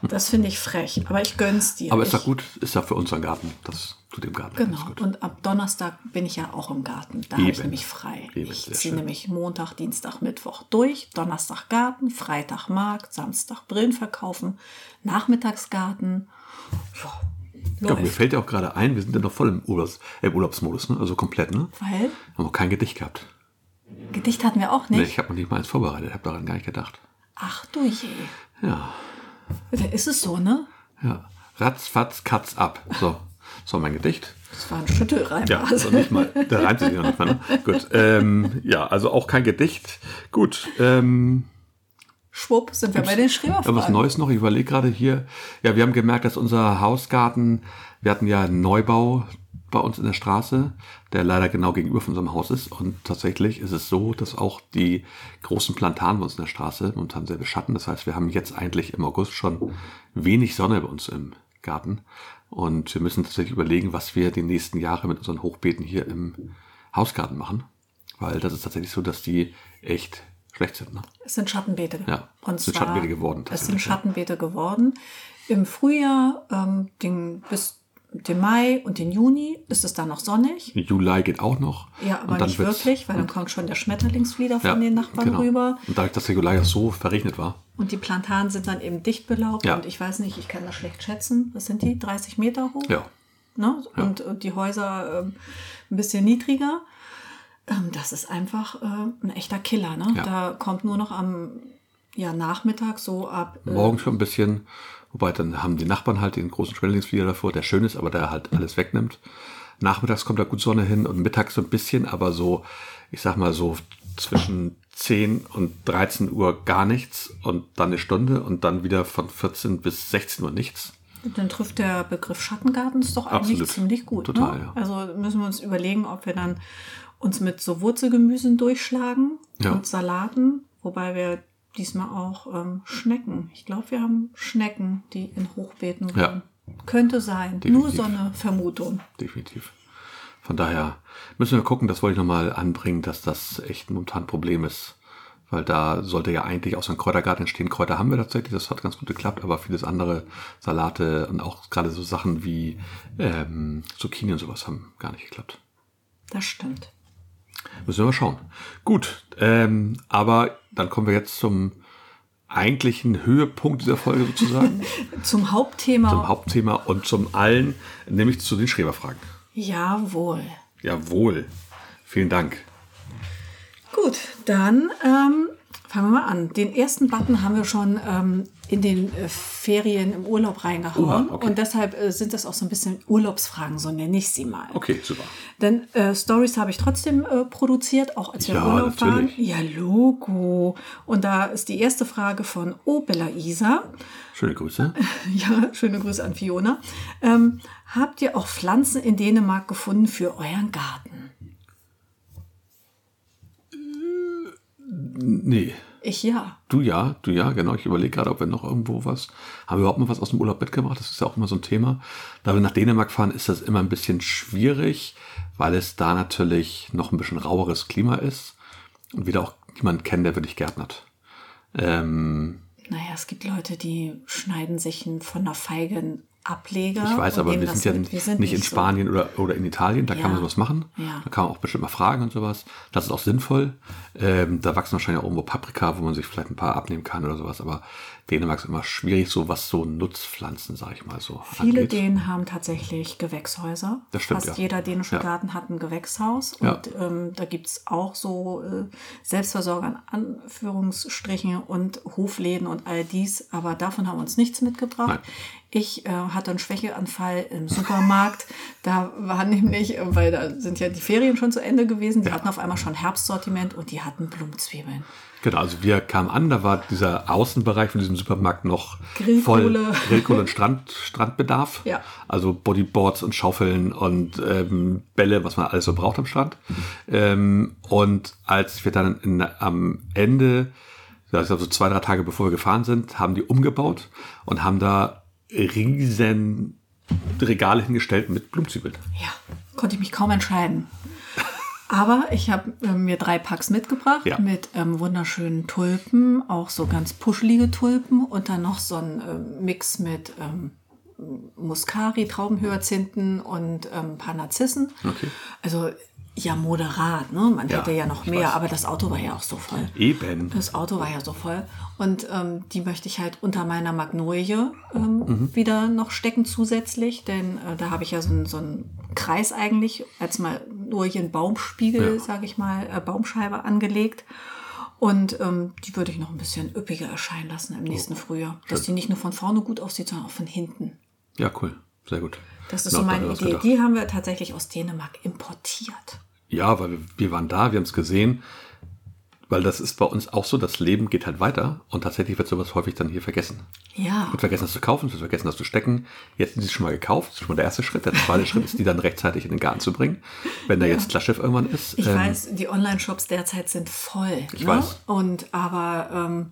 Das finde ich frech, aber ich gönn's dir. Aber ist doch gut, ist ja für unseren Garten. Das tut dem Garten Genau. Und ab Donnerstag bin ich ja auch im Garten. Da habe ich nämlich frei. Eben, ich ziehe nämlich Montag, Dienstag, Mittwoch durch. Donnerstag Garten, Freitag Markt, Samstag Brillen verkaufen, Nachmittagsgarten. Ja, Ja, mir fällt ja auch gerade ein, wir sind ja noch voll im, Urlaubs, im Urlaubsmodus, ne? also komplett. Ne? Weil Haben auch kein Gedicht gehabt. Gedicht hatten wir auch Nee, nicht. ich habe noch nicht mal eins vorbereitet, habe daran gar nicht gedacht. Ach du je. Ja, Da ist es so, ne? ja. Ratz, fatz, katz, ab. So, das war mein Gedicht. Das war ein Schüttelreim. Ja, also nicht mal. Der reimt sich noch nicht mal. Ne? Gut. Ähm, ja, also auch kein Gedicht. Gut. Ähm, Schwupp, sind wir bei den aber was Schreberfragen. Neues noch? Ich überlege gerade hier. Ja, wir haben gemerkt, dass unser Hausgarten, wir hatten ja einen Neubau bei uns in der Straße, der leider genau gegenüber von unserem Haus ist. Und tatsächlich ist es so, dass auch die großen Plantanen bei uns in der Straße momentan sehr beschatten. Das heißt, wir haben jetzt eigentlich im August schon wenig Sonne bei uns im Garten. Und wir müssen tatsächlich überlegen, was wir die nächsten Jahre mit unseren Hochbeeten hier im Hausgarten machen. Weil das ist tatsächlich so, dass die echt schlecht sind. Ne? Es sind Schattenbeete. Ja, Und es sind Schattenbeete geworden, Es sind. Schattenbeete geworden. Im Frühjahr, ähm, den, bis den Mai und den Juni ist es dann noch sonnig. Juli geht auch noch. Ja, aber Und dann nicht wirklich, weil dann kommt schon der Schmetterlingsflieder von Ja, den Nachbarn genau. rüber. Und dadurch, dass der Juli ja so verregnet war. Und die Plantanen sind dann eben dicht belaubt. Ja. Und ich weiß nicht, ich kann das schlecht schätzen. Was sind die? 30 Meter hoch? Ja. Ne? Und, und die Häuser ähm, ein bisschen niedriger. Ähm, das ist einfach äh, ein echter Killer. Ne? Ja. Da kommt nur noch am ja, Nachmittag so ab. Äh, Morgen schon ein bisschen. Wobei dann haben die Nachbarn halt den großen Schmetterlingsflieger davor, der schön ist, aber der halt alles wegnimmt. Nachmittags kommt da gut Sonne hin und mittags so ein bisschen, aber so, ich sag mal so zwischen 10 und 13 Uhr gar nichts und dann eine Stunde und dann wieder von 14 bis 16 Uhr nichts. Dann trifft der Begriff Schattengarten ist doch eigentlich Absolut. ziemlich gut. Total, ne? ja. Also müssen wir uns überlegen, ob wir dann uns mit so Wurzelgemüsen durchschlagen Ja. und Salaten, wobei wir diesmal auch ähm, Schnecken. Ich glaube, wir haben Schnecken, die in Hochbeeten Ja. wohnen. Könnte sein. Definitiv. Nur so eine Vermutung. definitiv. Von daher müssen wir gucken, das wollte ich nochmal anbringen, dass das echt momentan ein Problem ist. Weil da sollte ja eigentlich aus einem Kräutergarten entstehen. Kräuter haben wir tatsächlich, das hat ganz gut geklappt, aber vieles andere, Salate und auch gerade so Sachen wie ähm, Zucchini und sowas haben gar nicht geklappt. Das stimmt. Müssen wir mal schauen. Gut, ähm, aber dann kommen wir jetzt zum eigentlichen Höhepunkt dieser Folge sozusagen, Zum Hauptthema. zum Hauptthema und zum allen, nämlich zu den Schreberfragen. Jawohl. Jawohl. Vielen Dank. Gut, dann ähm, fangen wir mal an. Den ersten Button haben wir schon ähm, in den äh, Ferien im Urlaub reingehauen. Oha, okay. Und deshalb äh, sind das auch so ein bisschen Urlaubsfragen, so nenne ich sie mal. Okay, super. Denn äh, Stories habe ich trotzdem äh, produziert, auch als wir im Ja, Urlaub natürlich. waren. Ja, Logo. Und da ist die erste Frage von O Bella Isa. Schöne Grüße. Ja, schöne Grüße an Fiona. Ähm, habt ihr auch Pflanzen in Dänemark gefunden für euren Garten? Nee. Ich ja. Du ja, du ja, genau. Ich überlege gerade, ob wir noch irgendwo was. Haben wir überhaupt mal was aus dem Urlaub mitgebracht? Das ist ja auch immer so ein Thema. Da wir nach Dänemark fahren, ist das immer ein bisschen schwierig, weil es da natürlich noch ein bisschen raueres Klima ist und wieder auch jemanden kennen, der wirklich gärtnert. Ähm, Naja, es gibt Leute, die schneiden sich von der Feige Ableger. ich weiß, aber wir sind ja mit. Wir sind nicht in so. Spanien oder, oder in Italien, da Ja. kann man sowas machen. Ja. Da kann man auch bestimmt mal fragen und sowas. Das ist auch sinnvoll. Ähm, da wachsen wahrscheinlich auch irgendwo Paprika, wo man sich vielleicht ein paar abnehmen kann oder sowas. Aber Dänemark ist immer schwierig, so was so Nutzpflanzen, sag ich mal so. Viele angeht. Dänen haben tatsächlich Gewächshäuser. Das stimmt, Fast ja. jeder dänische Ja. Garten hat ein Gewächshaus. Ja. Und ähm, da gibt es auch so äh, Selbstversorger in Anführungsstrichen und Hofläden und all dies. Aber davon haben wir uns nichts mitgebracht. Nein. Ich äh, hatte einen Schwächeanfall im Supermarkt. da war nämlich, äh, weil da sind ja die Ferien schon zu Ende gewesen, die hatten auf einmal schon Herbstsortiment und die hatten Blumenzwiebeln. Genau, also wir kamen an, da war dieser Außenbereich von diesem Supermarkt noch Grillkohle. voll Grillkohle und Strand, Strandbedarf. Ja. Also Bodyboards und Schaufeln und ähm, Bälle, was man alles so braucht am Strand. Ähm, und als wir dann in, am Ende, also zwei, drei Tage bevor wir gefahren sind, haben die umgebaut und haben da riesen Regale hingestellt mit Blumenzwiebeln. Ja, konnte ich mich kaum entscheiden. Aber ich habe äh, mir drei Packs mitgebracht Ja. mit ähm, wunderschönen Tulpen, auch so ganz puschelige Tulpen und dann noch so ein ähm, Mix mit ähm, Muscari, Traubenhyazinthen und ähm, ein paar Narzissen. Okay. Also ja, moderat, ne? Man Ja, hätte ja noch mehr, aber das Auto war ja auch so voll. Eben. Das Auto war ja so voll. Und ähm, die möchte ich halt unter meiner Magnolie ähm, Mhm. wieder noch stecken zusätzlich. Denn äh, da habe ich ja so einen so einen Kreis eigentlich als Magnolien-Baumspiegel, Ja. sage ich mal, äh, Baumscheibe angelegt. Und ähm, die würde ich noch ein bisschen üppiger erscheinen lassen im nächsten Frühjahr. Dass die nicht nur von vorne gut aussieht, sondern auch von hinten. Ja, cool. Sehr gut. Das ist Genau, so meine Idee. Die haben wir tatsächlich aus Dänemark importiert. Ja, weil wir, wir waren da, wir haben es gesehen, weil das ist bei uns auch so, das Leben geht halt weiter und tatsächlich wird sowas häufig dann hier vergessen. Ja. Wird vergessen, das zu kaufen, es wird vergessen, das zu stecken. Jetzt sind sie schon mal gekauft, das ist schon mal der erste Schritt. Der zweite Schritt ist, die dann rechtzeitig in den Garten zu bringen, wenn da jetzt das Schiff irgendwann ist. Ich Ähm, weiß, die Online-Shops derzeit sind voll. Ich ne? weiß. Und aber ähm,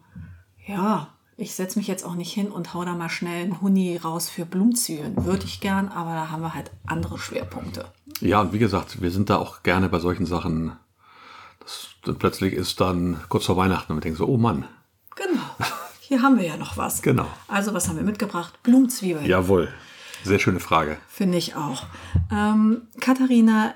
ja, ich setze mich jetzt auch nicht hin und hau da mal schnell einen Huni raus für Blumenzwiebeln. Würde ich gern, aber da haben wir halt andere Schwerpunkte. Ja, und wie gesagt, wir sind da auch gerne bei solchen Sachen. Das, plötzlich ist dann kurz vor Weihnachten und wir denken so, oh Mann, Genau. Hier haben wir ja noch was. Genau. Also, was haben wir mitgebracht? Blumenzwiebeln. jawohl. Sehr schöne Frage. Finde ich auch. Ähm, Katharina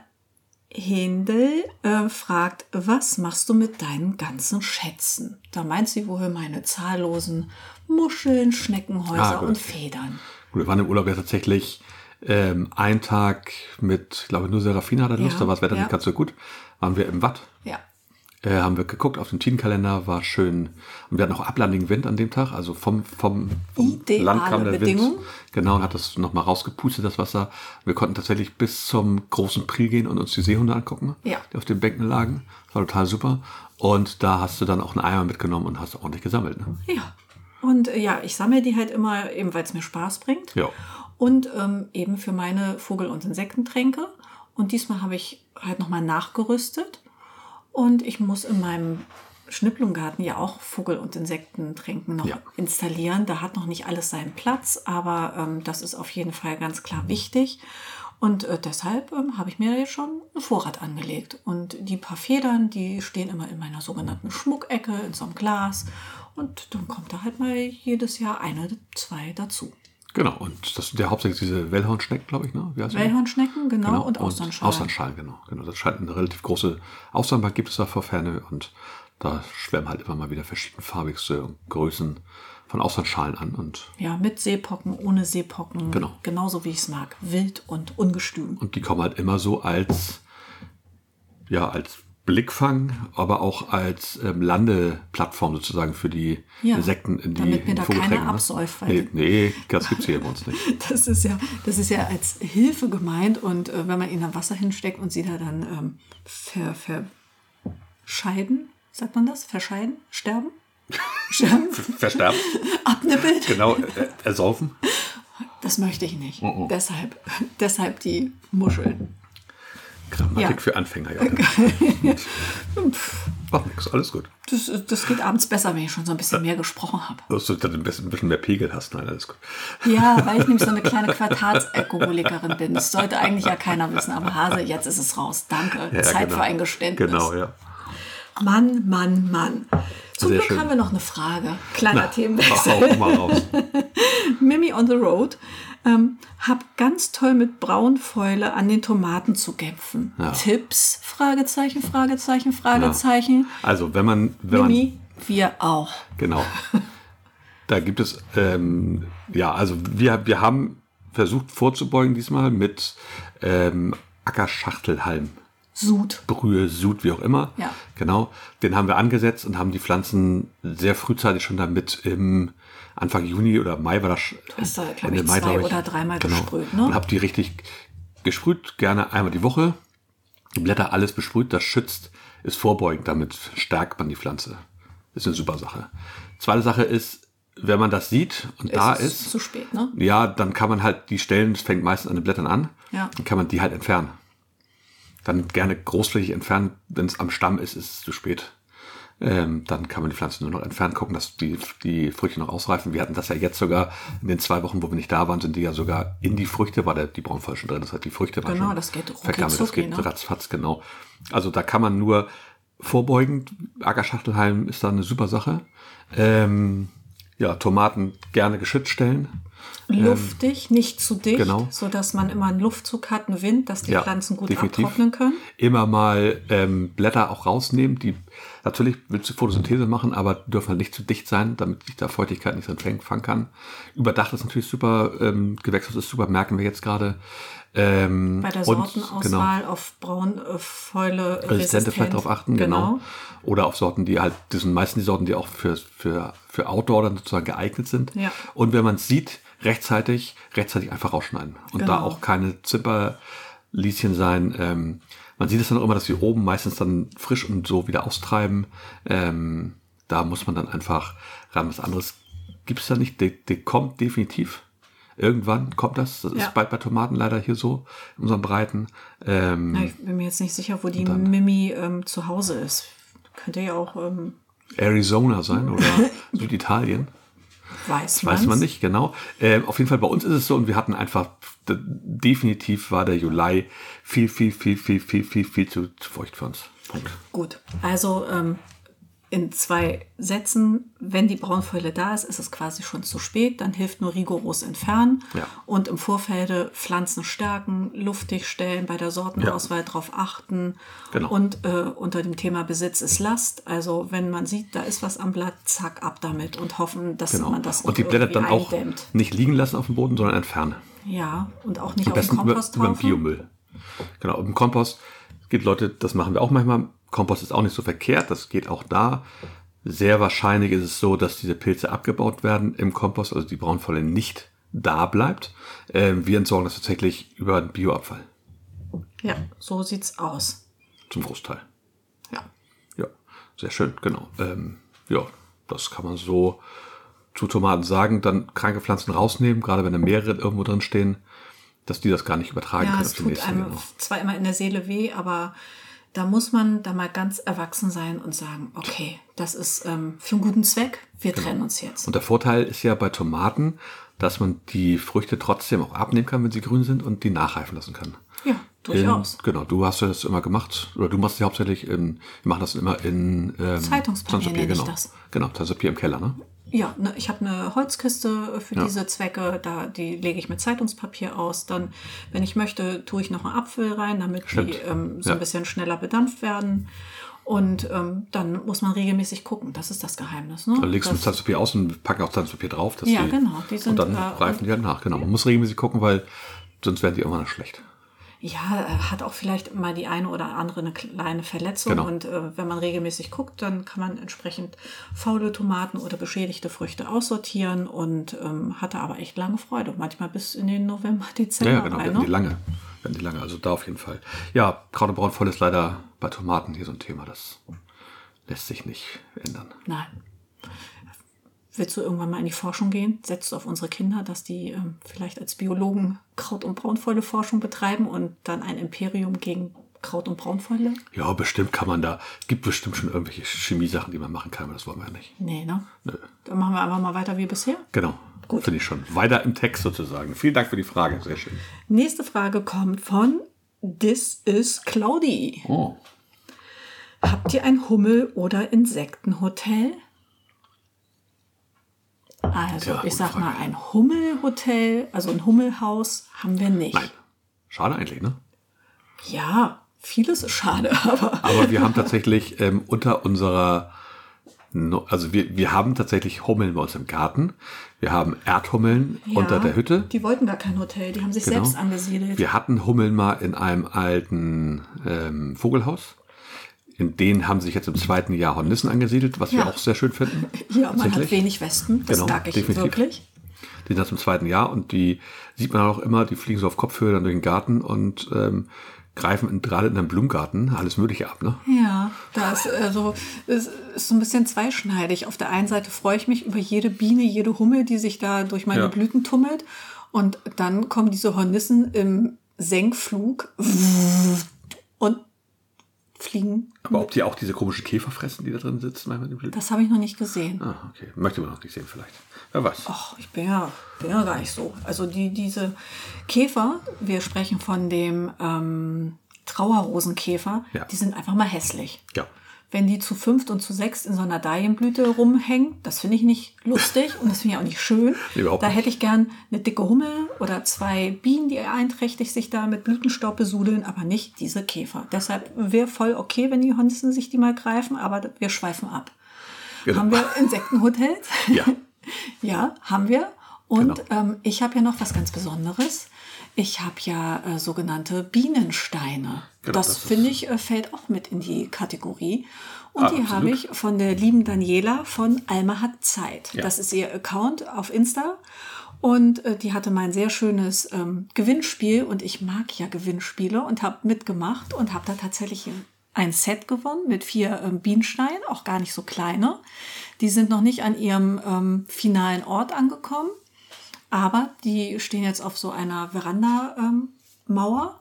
Händel äh, fragt, was machst du mit deinen ganzen Schätzen? Da meint sie wohl meine zahllosen Muscheln, Schneckenhäuser Ah, und Federn. Gut, wir waren im Urlaub ja tatsächlich ähm, einen Tag mit, ich glaube nur Serafina hatte Lust, Ja, da war das Wetter ja. nicht ganz so gut. Waren wir im Watt, Ja. äh, haben wir geguckt auf den Teamkalender, war schön. Und wir hatten auch ablandigen Wind an dem Tag, also vom, vom, vom Ideale Land kam der Bedingungen. Wind. Genau, und hat das nochmal rausgepustet, das Wasser. Wir konnten tatsächlich bis zum großen Priel gehen und uns die Seehunde angucken, Ja. die auf den Bänken lagen. Das war total super. Und da hast du dann auch einen Eimer mitgenommen und hast ordentlich gesammelt. Ne? Ja. Und äh, ja, ich sammle die halt immer, eben weil es mir Spaß bringt. Ja. Und ähm, eben für meine Vogel- und Insektentränke. Und diesmal habe ich halt nochmal nachgerüstet. Und ich muss in meinem Schnipplunggarten ja auch Vogel- und Insektentränken noch Ja. installieren. Da hat noch nicht alles seinen Platz, aber ähm, das ist auf jeden Fall ganz klar wichtig. Und äh, deshalb ähm, habe ich mir jetzt schon einen Vorrat angelegt. Und die paar Federn, die stehen immer in meiner sogenannten Schmuckecke in so einem Glas. Und dann kommt da halt mal jedes Jahr eine, zwei dazu. Genau, und das sind ja hauptsächlich diese Wellhornschnecken, glaube ich, ne? Wie heißt die? Wellhornschnecken, genau, und Austernschalen. Austernschalen, genau. genau. Das scheint eine relativ große Austernbank gibt es da vor Ferne und da schwärmen halt immer mal wieder verschiedenfarbigste Größen von Austernschalen an und, Ja, mit Seepocken, ohne Seepocken. Genau. Genauso wie ich es mag. Wild und ungestüm. und die kommen halt immer so als, ja, als Blickfang, aber auch als ähm, Landeplattform sozusagen für die Ja, Insekten in die damit mir da keiner ne? absäuft, Nee, nee, das gibt's hier bei uns nicht. Das ist ja, das ist ja als Hilfe gemeint. Und äh, wenn man ihnen dann Wasser hinsteckt und sie da dann ähm, ver, verscheiden, sagt man das? Verscheiden? Sterben? Sterben? Versterben, Abnippelt? genau, äh, ersaufen. Das möchte ich nicht. Oh, Deshalb, deshalb die Muscheln. Grammatik Ja. für Anfänger, ja. Macht nichts, alles gut. Das, das geht abends besser, wenn ich schon so ein bisschen mehr gesprochen habe. Dass du dann ein bisschen, mehr Pegel hast. Nein, alles gut. Ja, weil ich nämlich so eine kleine Quartalsalkoholikerin bin. Das sollte eigentlich ja keiner wissen. Aber Hase, jetzt ist es raus. Danke. Ja, Zeit genau. für ein Geständnis. Genau, ja. Mann, Mann, Mann. Zum Sehr Glück schön. haben wir noch eine Frage. Kleiner Mach Themenwechsel. auch mal raus. Mimi on the Road. Ähm, hab ganz toll mit Braunfäule an den Tomaten zu kämpfen. Ja. Tipps? Fragezeichen, Fragezeichen, Fragezeichen. Also, wenn man, wenn man, Mimi, wir auch. genau. Da gibt es, ähm, ja, also wir, wir haben versucht vorzubeugen diesmal mit ähm, Ackerschachtelhalm. Sud. Brühe, Sud, wie auch immer. Ja. Genau. Den haben wir angesetzt und haben die Pflanzen sehr frühzeitig schon damit im Anfang Juni oder Mai war das. Du hast da, glaub ich, zwei oder dreimal gesprüht, ne? Und hab die richtig gesprüht, gerne einmal die Woche. Die Blätter alles besprüht, das schützt, ist vorbeugend, damit stärkt man die Pflanze. Ist eine super Sache. Zweite Sache ist, wenn man das sieht und da es ist, zu spät, ne? ja, dann kann man halt die Stellen, es fängt meistens an den Blättern an, Ja. dann kann man die halt entfernen. Dann gerne großflächig entfernen, wenn es am Stamm ist, ist es zu spät. Ähm, dann kann man die Pflanzen nur noch entfernen, gucken, dass die, die Früchte noch ausreifen. Wir hatten das ja jetzt sogar in den zwei Wochen, wo wir nicht da waren, sind die ja sogar in die Früchte, war der, die Braunfall schon drin. Das heißt, die Früchte waren Genau, schon das geht vergammelt. Das geht ne? ratzfatz, genau. Also da kann man nur vorbeugend. Ackerschachtelhalm ist da eine super Sache. Ähm, ja, Tomaten gerne geschützt stellen. Luftig, nicht zu dicht, genau. sodass man immer einen Luftzug hat, einen Wind, dass die Ja, Pflanzen gut definitiv. abtrocknen können. Immer mal ähm, Blätter auch rausnehmen. Die natürlich willst du Photosynthese machen, aber dürfen halt nicht zu dicht sein, damit sich da Feuchtigkeit nicht drin fangen kann. Überdacht ist natürlich super, ähm, Gewächshaus ist super, merken wir jetzt gerade. Ähm, Bei der Sortenauswahl auf Braunfäule Resistente resistent. vielleicht darauf achten, genau. Oder auf Sorten, die halt, das sind meistens die Sorten, die auch für, für, für Outdoor dann sozusagen geeignet sind. Ja. Und wenn man es sieht, rechtzeitig, rechtzeitig einfach rausschneiden. Und da Genau. auch keine Zipperlieschen sein. Ähm, man sieht es dann auch immer, dass sie oben meistens dann frisch und so wieder austreiben. Ähm, da muss man dann einfach ran. Was anderes gibt es da nicht. Der, der kommt definitiv. Irgendwann kommt das. Das Ja. ist bald bei Tomaten leider hier so, in unseren Breiten. Ähm, Ja, ich bin mir jetzt nicht sicher, wo die dann- Mimi ähm, zu Hause ist. Könnte ja auch, ähm, Arizona sein oder Süditalien. weiß, Weiß man nicht, genau. Ähm, auf jeden Fall bei uns ist es so und wir hatten einfach, definitiv war der Juli viel, viel, viel, viel, viel, viel, viel zu, zu feucht für uns. Punkt. Gut, also ähm, in zwei Sätzen, wenn die Braunfäule da ist, ist es quasi schon zu spät. Dann hilft nur rigoros entfernen Ja. und im Vorfelde Pflanzen stärken, luftig stellen, bei der Sortenauswahl drauf achten. Genau. Und äh, unter dem Thema Besitz ist Last. Also wenn man sieht, da ist was am Blatt, zack, ab damit und hoffen, dass Genau. man das Und die Blätter dann auch eindämmt. nicht liegen lassen auf dem Boden, sondern entfernen. Ja, und auch nicht Am auf den besten über, Kompost über den. Biomüll. Genau, im Kompost gibt Leute, das machen wir auch manchmal. Kompost ist auch nicht so verkehrt, das geht auch da. Sehr wahrscheinlich ist es so, dass diese Pilze abgebaut werden im Kompost, also die Braunfäule nicht da bleibt. Ähm, wir entsorgen das tatsächlich über den Bioabfall Ja, so sieht's aus. zum Großteil. Ja. Ja, sehr schön, genau. Ähm, ja, das kann man so zu Tomaten sagen. Dann kranke Pflanzen rausnehmen, gerade wenn da mehrere irgendwo drin stehen, dass die das gar nicht übertragen Ja, können es tut einem Saison. zwar immer in der Seele weh, aber da muss man da mal ganz erwachsen sein und sagen, okay, das ist ähm, für einen guten Zweck, wir Genau. trennen uns jetzt. Und der Vorteil ist ja bei Tomaten, dass man die Früchte trotzdem auch abnehmen kann, wenn sie grün sind und die nachreifen lassen kann. Ja, durchaus. In, genau, du hast das immer gemacht, oder du machst sie hauptsächlich in, wir machen das immer in ähm, Zeitungspapier Zeitungspapier, genau. das. Genau, Zeitungspapier im Keller, ne? Ja, ne, ich habe eine Holzkiste für Ja. diese Zwecke, da die lege ich mit Zeitungspapier aus. Dann, wenn ich möchte, tue ich noch einen Apfel rein, damit Stimmt. die ähm, so Ja. ein bisschen schneller bedampft werden. Und ähm, dann muss man regelmäßig gucken. Das ist das Geheimnis. Ne? Dann legst du Das- Zeitungspapier aus und packen auch Zeitungspapier drauf. Ja, die, genau, die sind, und dann äh, reifen die halt nach. Genau, man muss regelmäßig gucken, weil sonst werden die irgendwann schlecht. Ja, er hat auch vielleicht mal die eine oder andere eine kleine Verletzung. Genau. Und äh, wenn man regelmäßig guckt, dann kann man entsprechend faule Tomaten oder beschädigte Früchte aussortieren und ähm, hatte aber echt lange Freude. Manchmal bis in den November, Dezember Ja, ja genau, rein. werden die Ne? lange. Werden die lange, also da auf jeden Fall. Ja, Kraut und Braunvoll ist leider bei Tomaten hier so ein Thema, das lässt sich nicht ändern. Nein. Willst du irgendwann mal in die Forschung gehen? Setzt du auf unsere Kinder, dass die ähm, vielleicht als Biologen Kraut- und Braunfäule Forschung betreiben und dann ein Imperium gegen Kraut- und Braunfäule? Ja, bestimmt kann man da, gibt bestimmt schon irgendwelche Chemiesachen, die man machen kann, aber das wollen wir ja nicht. Nee, ne? Nö. Dann machen wir einfach mal weiter wie bisher. Genau, Gut. finde ich schon. Weiter im Text sozusagen. Vielen Dank für die Frage, sehr schön. Nächste Frage kommt von This is Claudi. Oh. Habt ihr ein Hummel- oder Insektenhotel? Also, Tja, ich sag mal, ein Hummelhotel, also ein Hummelhaus haben wir nicht. Nein. Schade eigentlich, ne? Ja, vieles ist schade, aber Aber wir haben tatsächlich ähm, unter unserer, also wir, wir haben tatsächlich Hummeln bei uns im Garten. Wir haben Erdhummeln ja, unter der Hütte. Die wollten gar kein Hotel, die haben sich Genau. selbst angesiedelt. Wir hatten Hummeln mal in einem alten ähm, Vogelhaus. In denen haben sich jetzt im zweiten Jahr Hornissen angesiedelt, was wir Ja. auch sehr schön finden. ja, man hat wenig Westen, das Genau, merke ich definitiv. wirklich. Die sind das im zweiten Jahr und die sieht man auch immer, die fliegen so auf Kopfhöhe dann durch den Garten und ähm, greifen in, gerade in einem Blumengarten alles Mögliche ab. Ne? Ja, das also, es ist so ein bisschen zweischneidig. Auf der einen Seite freue ich mich über jede Biene, jede Hummel, die sich da durch meine Ja. Blüten tummelt. Und dann kommen diese Hornissen im Senkflug fliegen. Aber ob die auch diese komischen Käfer fressen, die da drin sitzen? Das habe ich noch nicht gesehen. Ah, okay. Möchte man noch nicht sehen vielleicht. Wer weiß. Ach, ich bin ja, bin ja gar nicht so. Also die, diese Käfer, wir sprechen von dem ähm, Trauerrosenkäfer, Ja. die sind einfach mal hässlich. Ja. Wenn die zu fünft und zu sechst in so einer Dahlienblüte rumhängen, das finde ich nicht lustig und das finde ich auch nicht schön. Überhaupt da hätte ich gern eine dicke Hummel oder zwei Bienen, die einträchtig sich da mit Blütenstaub besudeln, aber nicht diese Käfer. Deshalb wäre voll okay, wenn die Hornissen sich die mal greifen, aber wir schweifen ab. Genau. Haben wir Insektenhotels? Ja. Ja, haben wir. Und Genau. ähm, ich habe ja noch was ganz Besonderes. Ich habe ja äh, sogenannte Bienensteine. Genau, das das finde ich äh, fällt auch mit in die Kategorie. Und Ah, die habe ich von der lieben Daniela von Alma hat Zeit. Ja. Das ist ihr Account auf Insta. Und äh, die hatte mal ein sehr schönes ähm, Gewinnspiel und ich mag ja Gewinnspiele und habe mitgemacht und habe da tatsächlich ein- ein Set gewonnen mit vier ähm, Bienensteinen, auch gar nicht so kleine. Die sind noch nicht an ihrem ähm, finalen Ort angekommen, aber die stehen jetzt auf so einer Veranda-Mauer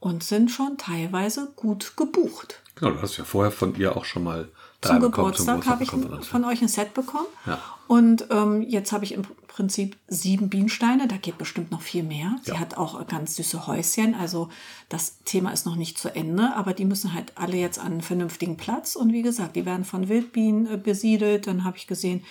und sind schon teilweise gut gebucht. Genau, du hast ja vorher von ihr auch schon mal Zum bekommen, zum Geburtstag habe ich ein, von euch ein Set bekommen. Ja. Und ähm, jetzt habe ich im Prinzip sieben Bienensteine. Da geht bestimmt noch viel mehr. Sie Ja. hat auch ganz süße Häuschen. Also das Thema ist noch nicht zu Ende. Aber die müssen halt alle jetzt an einen vernünftigen Platz. Und wie gesagt, die werden von Wildbienen äh, besiedelt. Dann habe ich gesehen,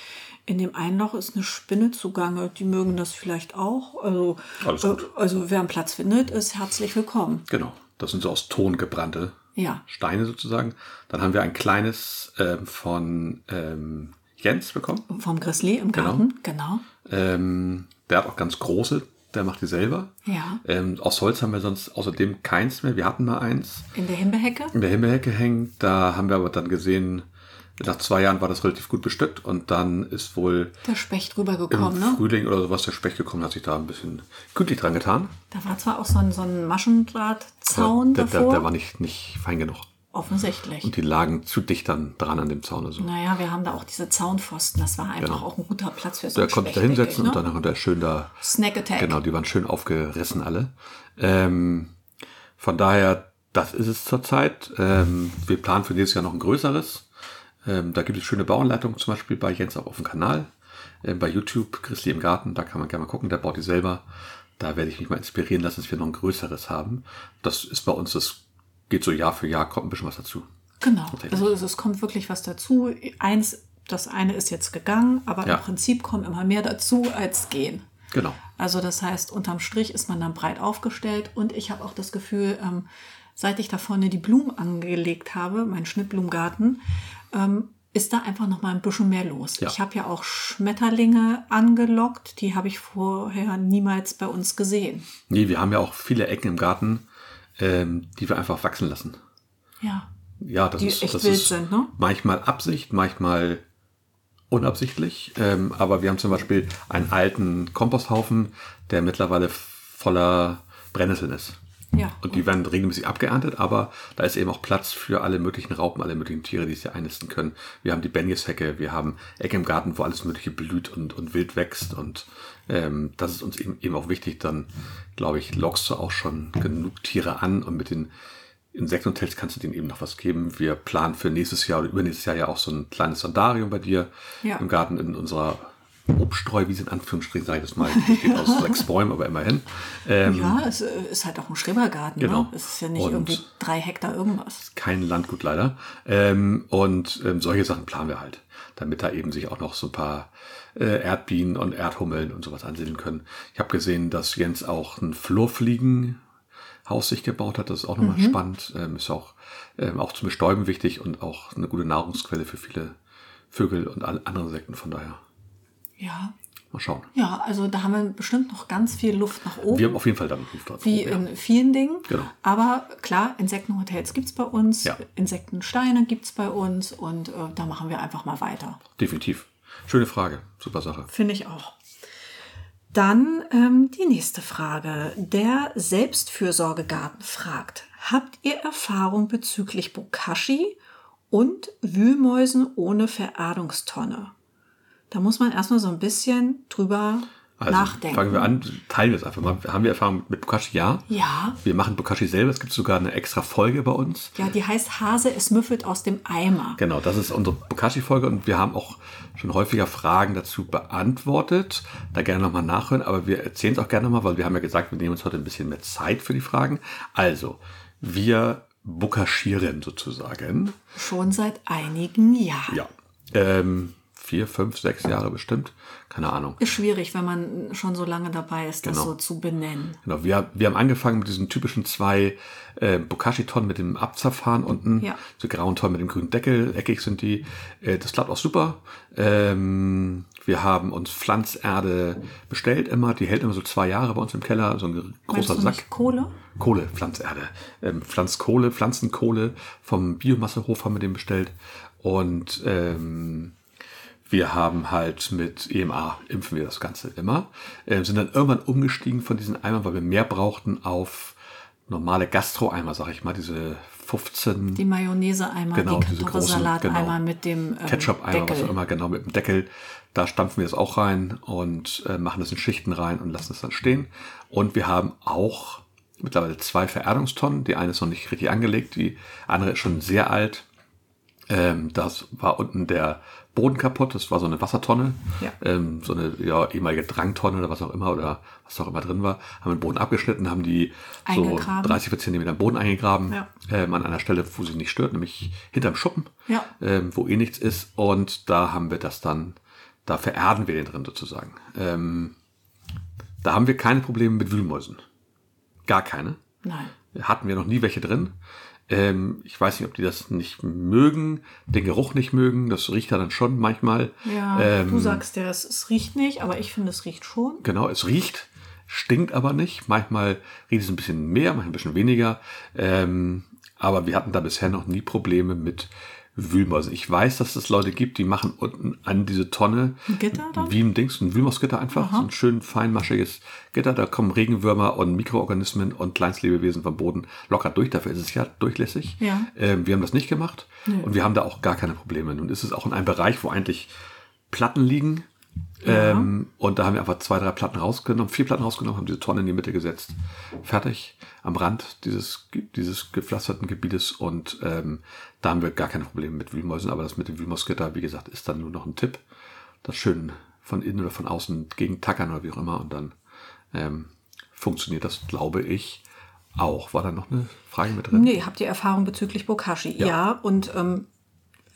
in dem einen Loch ist eine Spinne zugange. Die mögen das vielleicht auch. Also, Alles äh, gut. also wer einen Platz findet, ist herzlich willkommen. Genau, das sind so aus Ton gebrannte Ja. Steine sozusagen. Dann haben wir ein kleines ähm, von ähm, Jens bekommen. Vom Grizzly im Garten. Genau. Ähm, der hat auch ganz große, der macht die selber. Ja. Ähm, aus Holz haben wir sonst außerdem keins mehr. Wir hatten mal eins In der Himbeerhecke. in der Himbeerhecke hängen. Da haben wir aber dann gesehen, nach zwei Jahren war das relativ gut bestückt und dann ist wohl Der Specht im rübergekommen, ne? Frühling oder sowas der Specht gekommen, hat sich da ein bisschen gütlich dran getan. Da war zwar auch so ein, so ein Maschendrahtzaun der, der, davor. der war nicht, nicht fein genug. offensichtlich. Und die lagen zu dicht dann dran an dem Zaun. Also. naja, wir haben da auch diese Zaunpfosten. Das war einfach Genau. auch ein guter Platz für so Da einen konnte ich da hinsetzen ne? und dann konnte er schön da Snack Attack. Genau, die waren schön aufgerissen alle. Ähm, von daher, das ist es zurzeit. Ähm, wir planen für dieses Jahr noch ein größeres. Ähm, da gibt es schöne Bauanleitungen, zum Beispiel bei Jens auch auf dem Kanal. Ähm, bei YouTube, Christi im Garten, da kann man gerne mal gucken, der baut die selber. Da werde ich mich mal inspirieren lassen, dass wir noch ein größeres haben. Das ist bei uns, das geht so Jahr für Jahr, kommt ein bisschen was dazu. Genau. Also es, es kommt wirklich was dazu. Eins, das eine ist jetzt gegangen, aber Ja. im Prinzip kommt immer mehr dazu als gehen. Genau. Also das heißt, unterm Strich ist man dann breit aufgestellt und ich habe auch das Gefühl, ähm, seit ich da vorne die Blumen angelegt habe, meinen Schnittblumengarten, ähm, ist da einfach noch mal ein bisschen mehr los. Ja. Ich habe ja auch Schmetterlinge angelockt, die habe ich vorher niemals bei uns gesehen. Nee, wir haben ja auch viele Ecken im Garten, ähm, die wir einfach wachsen lassen. Ja, Ja, das Die ist, echt das wild ist sind, ne? manchmal Absicht, manchmal unabsichtlich. Ähm, aber wir haben zum Beispiel einen alten Komposthaufen, der mittlerweile voller Brennnesseln ist. Ja. Und die werden regelmäßig abgeerntet, aber da ist eben auch Platz für alle möglichen Raupen, alle möglichen Tiere, die sich hier einnisten können. Wir haben die Benjeshecke, wir haben Ecke im Garten, wo alles Mögliche blüht und, und wild wächst. Und ähm, das ist uns eben, eben auch wichtig. Dann, glaube ich, lockst du auch schon genug Tiere an und mit den Insektenhotels kannst du denen eben noch was geben. Wir planen für nächstes Jahr oder übernächstes Jahr ja auch so ein kleines Sondarium bei dir Ja. im Garten in unserer Obststreuwiese, in Anführungsstrichen, sage ich das mal. Das besteht aus sechs Bäumen, aber immerhin. Ähm, ja, es äh, ist halt auch ein Schrebergarten. Genau. Ne? Es ist ja nicht Und- irgendwie drei Hektar irgendwas. kein Landgut leider. Ähm, und ähm, solche Sachen planen wir halt, damit da eben sich auch noch so ein paar äh, Erdbienen und Erdhummeln und sowas ansiedeln können. Ich habe gesehen, dass Jens auch ein Flurfliegenhaus sich gebaut hat. Das ist auch nochmal spannend. Ähm, ist auch, ähm, auch zum Bestäuben wichtig und auch eine gute Nahrungsquelle für viele Vögel und alle anderen Insekten. Von daher Ja. mal schauen. Ja, also da haben wir bestimmt noch ganz viel Luft nach oben. Wir haben auf jeden Fall dann einen Ruf drauf. wie ja. in vielen Dingen. Genau. Aber klar, Insektenhotels gibt es bei uns, Ja. Insektensteine gibt es bei uns und äh, da machen wir einfach mal weiter. Definitiv. Schöne Frage. Super Sache. Finde ich auch. Dann ähm, die nächste Frage. Der Selbstfürsorgegarten fragt, habt ihr Erfahrung bezüglich Bokashi und Wühlmäusen ohne Vererdungstonne? Da muss man erstmal so ein bisschen drüber Also nachdenken. fangen wir an, teilen wir es einfach mal. Haben wir Erfahrung mit Bokashi? Ja. Ja, Wir machen Bokashi selber. Es gibt sogar eine extra Folge bei uns. ja, die heißt Hase, es müffelt aus dem Eimer. Genau, das ist unsere Bokashi-Folge und wir haben auch schon häufiger Fragen dazu beantwortet. Da gerne nochmal nachhören, aber wir erzählen es auch gerne nochmal, weil wir haben ja gesagt, wir nehmen uns heute ein bisschen mehr Zeit für die Fragen. Also, wir bokaschieren sozusagen. Schon seit einigen Jahren. Ja. Ähm, vier, fünf, sechs Jahre bestimmt. Keine Ahnung. Ist schwierig, wenn man schon so lange dabei ist, das Genau. so zu benennen. Genau, wir, wir haben angefangen mit diesen typischen zwei äh, Bokashi-Tonnen mit dem Abzerfahren unten. Ja. Die grauen Tonnen mit dem grünen Deckel, eckig sind die. Äh, das klappt auch super. Ähm, wir haben uns Pflanzerde bestellt immer. Die hält immer so zwei Jahre bei uns im Keller. So ein großer Sack. Kohle? Kohle, Pflanzerde. Ähm, Pflanzkohle, Pflanzenkohle vom Biomassehof haben wir den bestellt. Und ähm, wir haben halt mit EMA impfen wir das Ganze immer. Ähm, sind dann irgendwann umgestiegen von diesen Eimern, weil wir mehr brauchten auf normale Gastro-Eimer, sag ich mal, diese 15 Die Mayonnaise-Eimer, Genau, die Kartoffelsalat-Eimer genau. mit dem ähm, Ketchup-Eimer, was auch immer, genau, mit dem Deckel. Da stampfen wir das auch rein und äh, machen das in Schichten rein und lassen es dann stehen. Und wir haben auch mittlerweile zwei Vererdungstonnen. Die eine ist noch nicht richtig angelegt, die andere ist schon sehr alt. Ähm, das war unten der Boden kaputt, das war so eine Wassertonne, Ja. ähm, so eine ja, ehemalige Drangtonne oder was auch immer oder was auch immer drin war, haben den Boden abgeschnitten, haben die so Eingegraben. 30 Zentimeter Boden eingegraben, Ja. ähm, an einer Stelle, wo sie nicht stört, nämlich hinterm Schuppen, Ja. ähm, wo eh nichts ist und da haben wir das dann, da vererden wir den drin sozusagen. Ähm, da haben wir keine Probleme mit Wühlmäusen. Gar keine. Nein. Hatten wir noch nie welche drin. Ähm, ich weiß nicht, ob die das nicht mögen, den Geruch nicht mögen. Das riecht ja dann schon manchmal. Ja, Ähm, du sagst ja, es, es riecht nicht, aber ich finde, es riecht schon. Genau, es riecht, stinkt aber nicht. Manchmal riecht es ein bisschen mehr, manchmal ein bisschen weniger. Ähm, aber wir hatten da bisher noch nie Probleme mit Wühlmäusen. Ich weiß, dass es Leute gibt, die machen unten an diese Tonne Ein Gitter dann? wie ein Dings, ein Wühlmausgitter einfach, so ein schön feinmaschiges Gitter. Da kommen Regenwürmer und Mikroorganismen und Kleinstlebewesen vom Boden locker durch. Dafür ist es ja durchlässig. Ja. Ähm, wir haben das nicht gemacht und wir haben da auch gar keine Probleme. Nun ist es auch in einem Bereich, wo eigentlich Platten liegen. Ähm, und da haben wir einfach zwei, drei Platten rausgenommen, vier Platten rausgenommen, haben diese Tonne in die Mitte gesetzt. Fertig. Am Rand dieses, dieses gepflasterten Gebietes. Und ähm, da haben wir gar keine Probleme mit Wühlmäusen. Aber das mit dem Wühlmausgitter, wie gesagt, ist dann nur noch ein Tipp. Das schön von innen oder von außen gegen tackern oder wie auch immer. Und dann ähm, funktioniert das, glaube ich, auch. War da noch eine Frage mit drin? Nee, habt ihr Erfahrung bezüglich Bokashi? Ja, und ähm,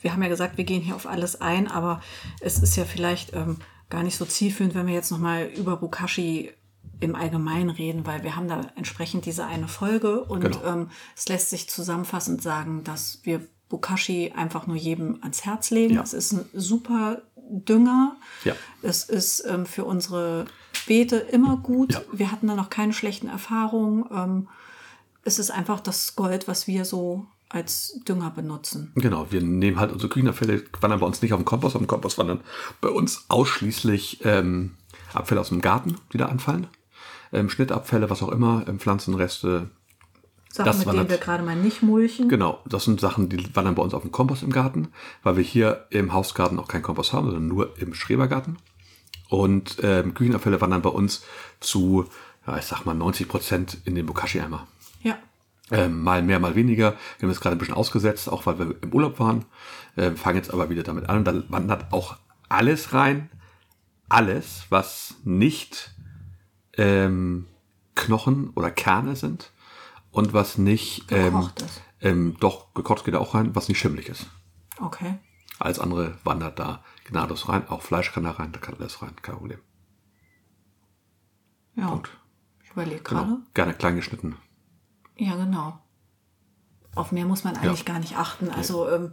wir haben ja gesagt, wir gehen hier auf alles ein, aber es ist ja vielleicht ähm, gar nicht so zielführend, wenn wir jetzt nochmal über Bokashi im Allgemeinen reden, weil wir haben da entsprechend diese eine Folge und Genau. ähm, es lässt sich zusammenfassend sagen, dass wir Bokashi einfach nur jedem ans Herz legen. Ja. Es ist ein super Dünger. Ja. Es ist ähm, für unsere Beete immer gut. Ja. Wir hatten da noch keine schlechten Erfahrungen. Ähm, es ist einfach das Gold, was wir so als Dünger benutzen. Genau, wir nehmen halt unsere Küchenabfälle, wandern bei uns nicht auf den Kompost, auf dem Kompost wandern bei uns ausschließlich ähm, Abfälle aus dem Garten, die da anfallen. Ähm, Schnittabfälle, was auch immer, ähm, Pflanzenreste. Sachen, Das mit wandert- denen wir gerade mal nicht mulchen. Genau, das sind Sachen, die wandern bei uns auf dem Kompost im Garten, weil wir hier im Hausgarten auch keinen Kompost haben, sondern nur im Schrebergarten. Und ähm, Küchenabfälle wandern bei uns zu, ja, ich sag mal, 90 Prozent in den Bokashi-Eimer. Ja. Ähm, mal mehr, mal weniger. Wir haben es gerade ein bisschen ausgesetzt, auch weil wir im Urlaub waren. Ähm, fangen jetzt aber wieder damit an. Und da wandert auch alles rein. Alles, was nicht ähm, Knochen oder Kerne sind. Und was nicht, ähm, Gekocht ist. ähm, doch, gekocht geht da auch rein, was nicht schimmelig ist. Okay. Alles andere wandert da gnadenlos rein. Auch Fleisch kann da rein, da kann alles rein, kein Problem. Ja. Punkt. Ich überlege Genau. gerade. Gerne klein geschnitten. Ja, genau. Auf mehr muss man eigentlich gar nicht achten. Also ähm,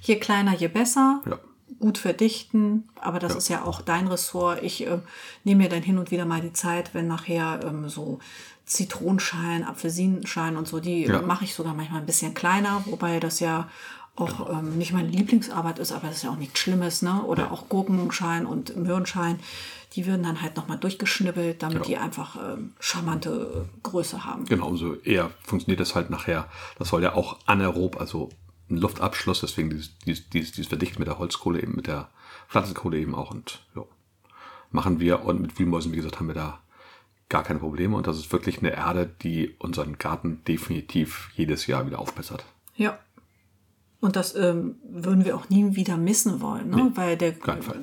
je kleiner, je besser. Ja. Gut verdichten, aber das Ja. ist ja auch dein Ressort. Ich ähm, nehme mir dann hin und wieder mal die Zeit, wenn nachher ähm, so Zitronenschein, Apfelsinenschein und so, die Ja. mache ich sogar manchmal ein bisschen kleiner, wobei das ja auch ähm, nicht meine Lieblingsarbeit ist, aber das ist ja auch nichts Schlimmes, ne? Oder auch Gurkenschein und Möhrenschein, die würden dann halt nochmal durchgeschnibbelt, damit Ja. die einfach ähm, charmante äh, Größe haben. Genau, umso eher funktioniert das halt nachher. Das soll ja auch anaerob, also ein Luftabschluss, deswegen dieses, dieses, dieses, dieses Verdichten mit der Holzkohle eben, mit der Pflanzenkohle eben auch. Und ja, machen wir. Und mit Wühlmäusen, wie gesagt, haben wir da gar keine Probleme. Und das ist wirklich eine Erde, die unseren Garten definitiv jedes Jahr wieder aufbessert. Ja. Und das ähm, würden wir auch nie wieder missen wollen, ne? weil der,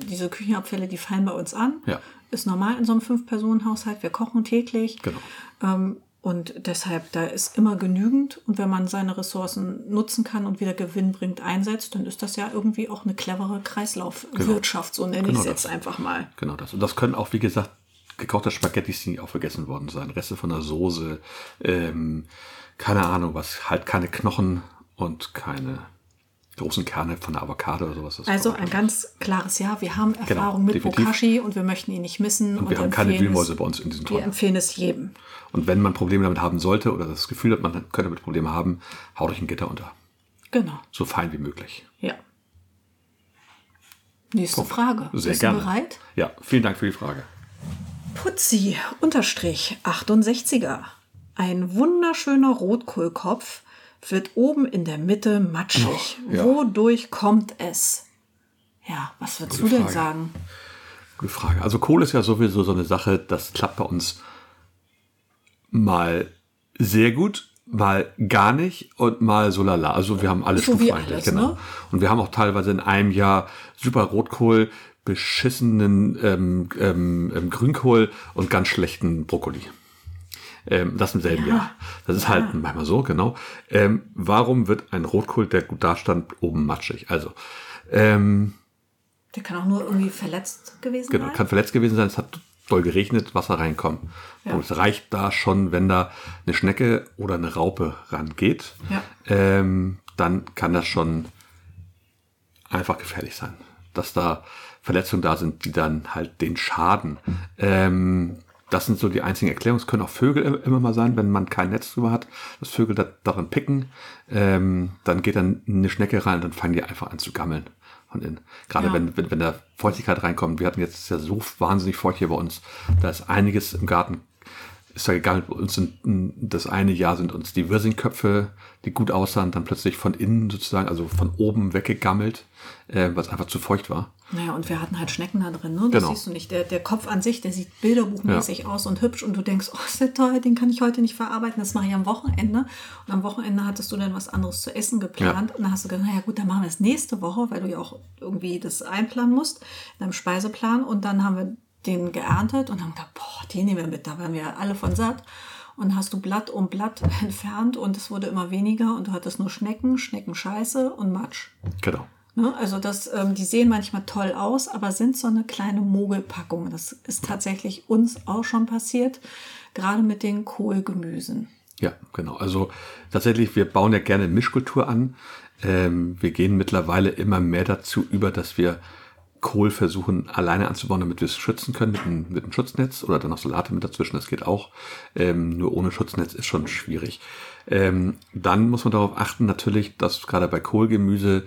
diese Küchenabfälle, die fallen bei uns an. Ja. Ist normal in so einem Fünf-Personen-Haushalt. Wir kochen täglich. Genau. Ähm, und deshalb, da ist immer genügend. Und wenn man seine Ressourcen nutzen kann und wieder Gewinn bringt, einsetzt, dann ist das ja irgendwie auch eine clevere Kreislaufwirtschaft, so nenne Genau ich es jetzt einfach mal. Genau das. Und das können auch, wie gesagt, gekochte Spaghettis, die auch vergessen worden sein. Reste von der Soße, ähm, keine Ahnung was, halt keine Knochen und keine großen Kerne von der Avocado oder sowas. Das Also ein ganz klares Ja. Wir haben Erfahrung mit Genau, definitiv. Bokashi und wir möchten ihn nicht missen. Und wir haben keine Wühlmäuse bei uns in diesen Wir Tonnen. empfehlen es jedem. Und wenn man Probleme damit haben sollte oder das Gefühl hat, man könnte damit Probleme haben, haut euch ein Gitter unter. Genau. So fein wie möglich. Ja. Nächste Frage. Sehr Bist du gerne. bereit? Ja, vielen Dank für die Frage. Putzi, Unterstrich, 68er. Ein wunderschöner Rotkohlkopf wird oben in der Mitte matschig. ja. Wodurch kommt es? Ja, was würdest Gute du denn Frage. sagen? Gute Frage. Also Kohle ist ja sowieso so eine Sache, das klappt bei uns mal sehr gut, mal gar nicht und mal so lala. Also wir haben alles So wie alles, genau. ne? Und wir haben auch teilweise in einem Jahr super Rotkohl, beschissenen ähm, ähm, ähm, Grünkohl und ganz schlechten Brokkoli. Ähm, das im selben Jahr. Das ist halt manchmal so, genau. Ähm, warum wird ein Rotkohl, der gut dastand, oben matschig? Also, ähm, Der kann auch nur irgendwie verletzt gewesen Genau, sein. kann verletzt gewesen sein, es hat doll geregnet, Wasser reinkommen. Ja. Und es reicht da schon, wenn da eine Schnecke oder eine Raupe rangeht, Ja. ähm, dann kann das schon einfach gefährlich sein. Dass da Verletzungen da sind, die dann halt den Schaden. Ähm, das sind so die einzigen Erklärungen. Es können auch Vögel im- immer mal sein, wenn man kein Netz drüber hat, dass Vögel da, daran picken. Ähm, dann geht dann eine Schnecke rein und dann fangen die einfach an zu gammeln von innen. Gerade Ja. wenn, wenn, wenn da Feuchtigkeit reinkommt. Wir hatten jetzt ja so wahnsinnig feucht hier bei uns. Da ist einiges im Garten ist da gegammelt. Bei uns sind m, das eine Jahr sind uns die Wirsingköpfe, die gut aussahen, dann plötzlich von innen sozusagen, also von oben weggegammelt, äh, weil es einfach zu feucht war. Naja, und wir hatten halt Schnecken da drin, ne? Das Genau. siehst du nicht. Der, der Kopf an sich, der sieht bilderbuchmäßig aus und hübsch und du denkst, oh, ist der toll, den kann ich heute nicht verarbeiten, das mache ich am Wochenende. Und am Wochenende hattest du dann was anderes zu essen geplant. Und dann hast du gedacht, naja gut, dann machen wir es nächste Woche, weil du ja auch irgendwie das einplanen musst, in deinem Speiseplan. Und dann haben wir den geerntet und haben gedacht, boah, den nehmen wir mit, da waren wir alle von satt. Und dann hast du Blatt um Blatt entfernt und es wurde immer weniger und du hattest nur Schnecken, Schneckenscheiße und Matsch. Genau. Ne? Also das, ähm, die sehen manchmal toll aus, aber sind so eine kleine Mogelpackung. Das ist tatsächlich uns auch schon passiert, gerade mit den Kohlgemüsen. Ja, genau. Also tatsächlich, wir bauen ja gerne Mischkultur an. Ähm, wir gehen mittlerweile immer mehr dazu über, dass wir Kohl versuchen alleine anzubauen, damit wir es schützen können mit einem, mit einem Schutznetz oder dann noch Salate mit dazwischen, das geht auch. Ähm, nur ohne Schutznetz ist schon schwierig. Ähm, dann muss man darauf achten, natürlich, dass gerade bei Kohlgemüse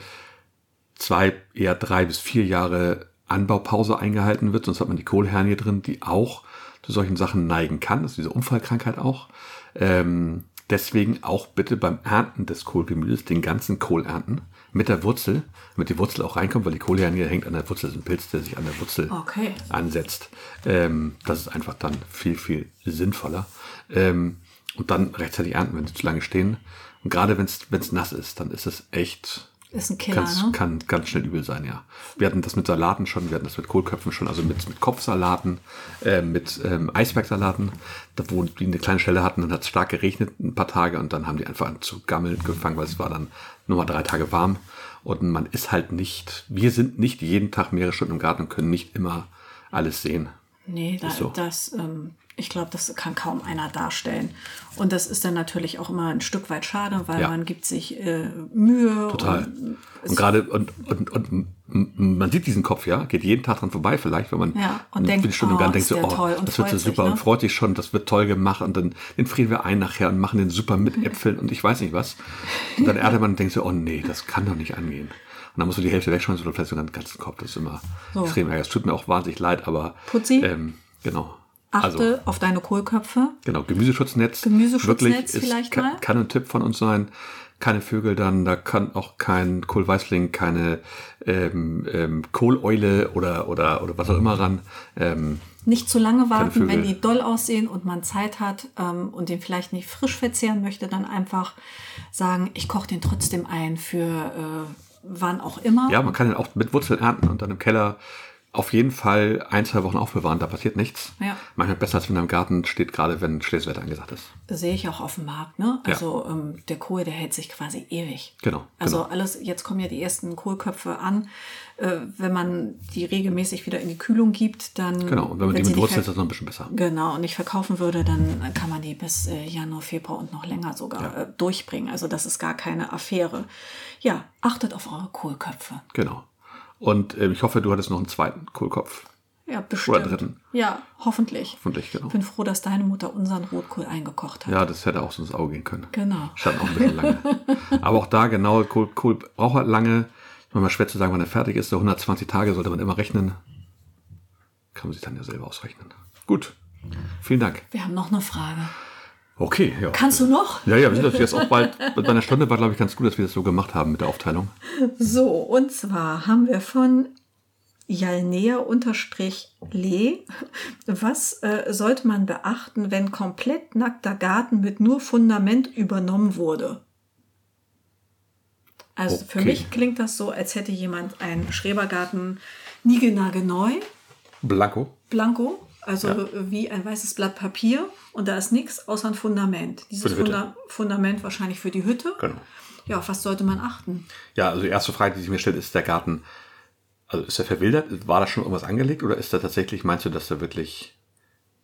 zwei, eher drei bis vier Jahre Anbaupause eingehalten wird, sonst hat man die Kohlhernie drin, die auch zu solchen Sachen neigen kann, das ist diese Unfallkrankheit auch. Ähm, deswegen auch bitte beim Ernten des Kohlgemüses den ganzen Kohl ernten mit der Wurzel, damit die Wurzel auch reinkommt, weil die Kohlhernie hängt an der Wurzel, das ist ein Pilz, der sich an der Wurzel Okay. ansetzt. Ähm, das ist einfach dann viel, viel sinnvoller. Ähm, und dann rechtzeitig ernten, wenn sie zu lange stehen. Und gerade wenn es nass ist, dann ist es echt Ist ein Killer, Kann's, ne? Kann ganz schnell übel sein, ja. Wir hatten das mit Salaten schon, wir hatten das mit Kohlköpfen schon, also mit, mit Kopfsalaten, äh, mit ähm, Eisbergsalaten, da wo die eine kleine Stelle hatten, dann hat es stark geregnet ein paar Tage und dann haben die einfach an zu gammeln gefangen, weil es war dann nur mal drei Tage warm. Und man ist halt nicht, wir sind nicht jeden Tag mehrere Stunden im Garten und können nicht immer alles sehen. Nee, da, so. das, ähm, ich glaube, das kann kaum einer darstellen. Und das ist dann natürlich auch immer ein Stück weit schade, weil Ja. man gibt sich äh, Mühe. Total. Und, Und gerade, und, und, und man sieht diesen Kopf, ja, geht jeden Tag dran vorbei vielleicht, wenn man Ja, und eine denkt, Stunde im oh, der oh, toll das wird so super ne? und freut sich schon, das wird toll gemacht und dann den frieren wir ein nachher und machen den super mit Äpfeln und ich weiß nicht was. Und dann erntet man und denkt so, oh nee, das kann doch nicht angehen. Und dann musst du die Hälfte wegschmeißen oder vielleicht sogar den ganzen Kopf. Das ist immer So. extrem ärgerlich. Es tut mir auch wahnsinnig leid, aber Putzi? ähm, genau. Achte Also, auf deine Kohlköpfe. Genau, Gemüseschutznetz. Gemüseschutznetz Wirklich ist- vielleicht kann, mal? Kann ein Tipp von uns sein. Keine Vögel dann, da kann auch kein Kohlweißling, keine ähm, ähm, Kohleule oder, oder, oder was auch immer ran. Ähm, Nicht zu lange warten, wenn die doll aussehen und man Zeit hat ähm, und den vielleicht nicht frisch verzehren möchte, dann einfach sagen, ich koche den trotzdem ein für äh, wann auch immer. ja, man kann den auch mit Wurzeln ernten und dann im Keller auf jeden Fall ein, zwei Wochen aufbewahren, da passiert nichts. Ja. Manchmal besser, als wenn er im Garten steht, gerade wenn schlechtes Wetter angesagt ist. sehe ich auch auf dem Markt. Ne? Ja. Also ähm, der Kohl, der hält sich quasi ewig. Genau, Also genau. alles, jetzt kommen ja die ersten Kohlköpfe an. Äh, wenn man die regelmäßig wieder in die Kühlung gibt, dann. Genau, und wenn man die sie mit Wurzeln ist das noch ein bisschen besser. Genau, und nicht verkaufen würde, dann kann man die bis äh, Januar, Februar und noch länger sogar äh, durchbringen. Also das ist gar keine Affäre. Ja, achtet auf eure Kohlköpfe. Genau. Und ähm, ich hoffe, du hattest noch einen zweiten Kohlkopf. Ja, bestimmt. dritten. Ja, hoffentlich. Hoffentlich, genau. Ich bin froh, dass deine Mutter unseren Rotkohl eingekocht hat. Ja, das hätte auch so ins Auge gehen können. Genau. Stand auch ein bisschen lange. Aber auch da genau, Kohl, Kohl braucht halt lange. Ist manchmal schwer zu sagen, wann er fertig ist. So 120 Tage sollte man immer rechnen. Kann man sich dann ja selber ausrechnen. Gut. Vielen Dank. Wir haben noch eine Frage. Okay, ja. Kannst du noch? Ja, ja, wir sind jetzt auch bald. Bei einer Stunde war, glaube ich, ganz gut, dass wir das so gemacht haben mit der Aufteilung. So, und zwar haben wir von Jalnea-Le. Was äh, sollte man beachten, wenn komplett nackter Garten mit nur Fundament übernommen wurde? Also für Okay. mich klingt das so, als hätte jemand einen Schrebergarten niegelnagelneu, Blanco. blanko, also Ja. wie ein weißes Blatt Papier und da ist nichts außer ein Fundament. Dieses die. Funda Fundament wahrscheinlich für die Hütte. Genau. Ja, auf was sollte man achten? Ja, also die erste Frage, die sich mir stellt, ist der Garten, also ist er verwildert? War da schon irgendwas angelegt oder ist da tatsächlich, meinst du, dass der wirklich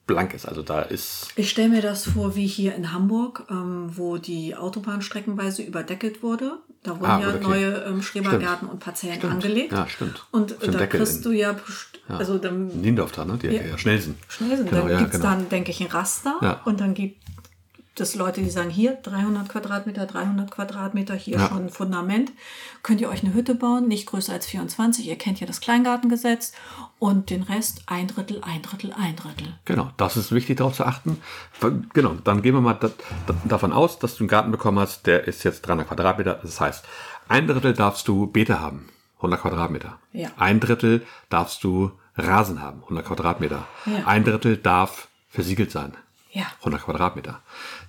blank ist? Also da ist, Ich stelle mir das vor wie hier in Hamburg, ähm, wo die Autobahn streckenweise überdeckelt wurde. Da wurden Ah, ja okay. neue ähm, Schrebergärten und Parzellen Stimmt. angelegt. Ja, stimmt. Und da Deckel kriegst du ja, also dann Niendorf da, ne? Die Ja. ja. Schnellsen. schnell sind. Genau, dann ja, gibt es genau. dann, denke ich, ein Raster Ja. und dann gibt es Leute, die sagen, hier 300 Quadratmeter, 300 Quadratmeter, hier Ja. schon ein Fundament. Könnt ihr euch eine Hütte bauen, nicht größer als 24. Ihr kennt ja das Kleingartengesetz. Und den Rest ein Drittel, ein Drittel, ein Drittel. Genau, das ist wichtig darauf zu achten. Genau, dann gehen wir mal da, da, davon aus, dass du einen Garten bekommen hast, der ist jetzt 300 Quadratmeter. Das heißt, ein Drittel darfst du Beete haben, 100 Quadratmeter. Ja. Ein Drittel darfst du Rasen haben, 100 Quadratmeter. Ja. Ein Drittel darf versiegelt sein, Ja. 100 Quadratmeter.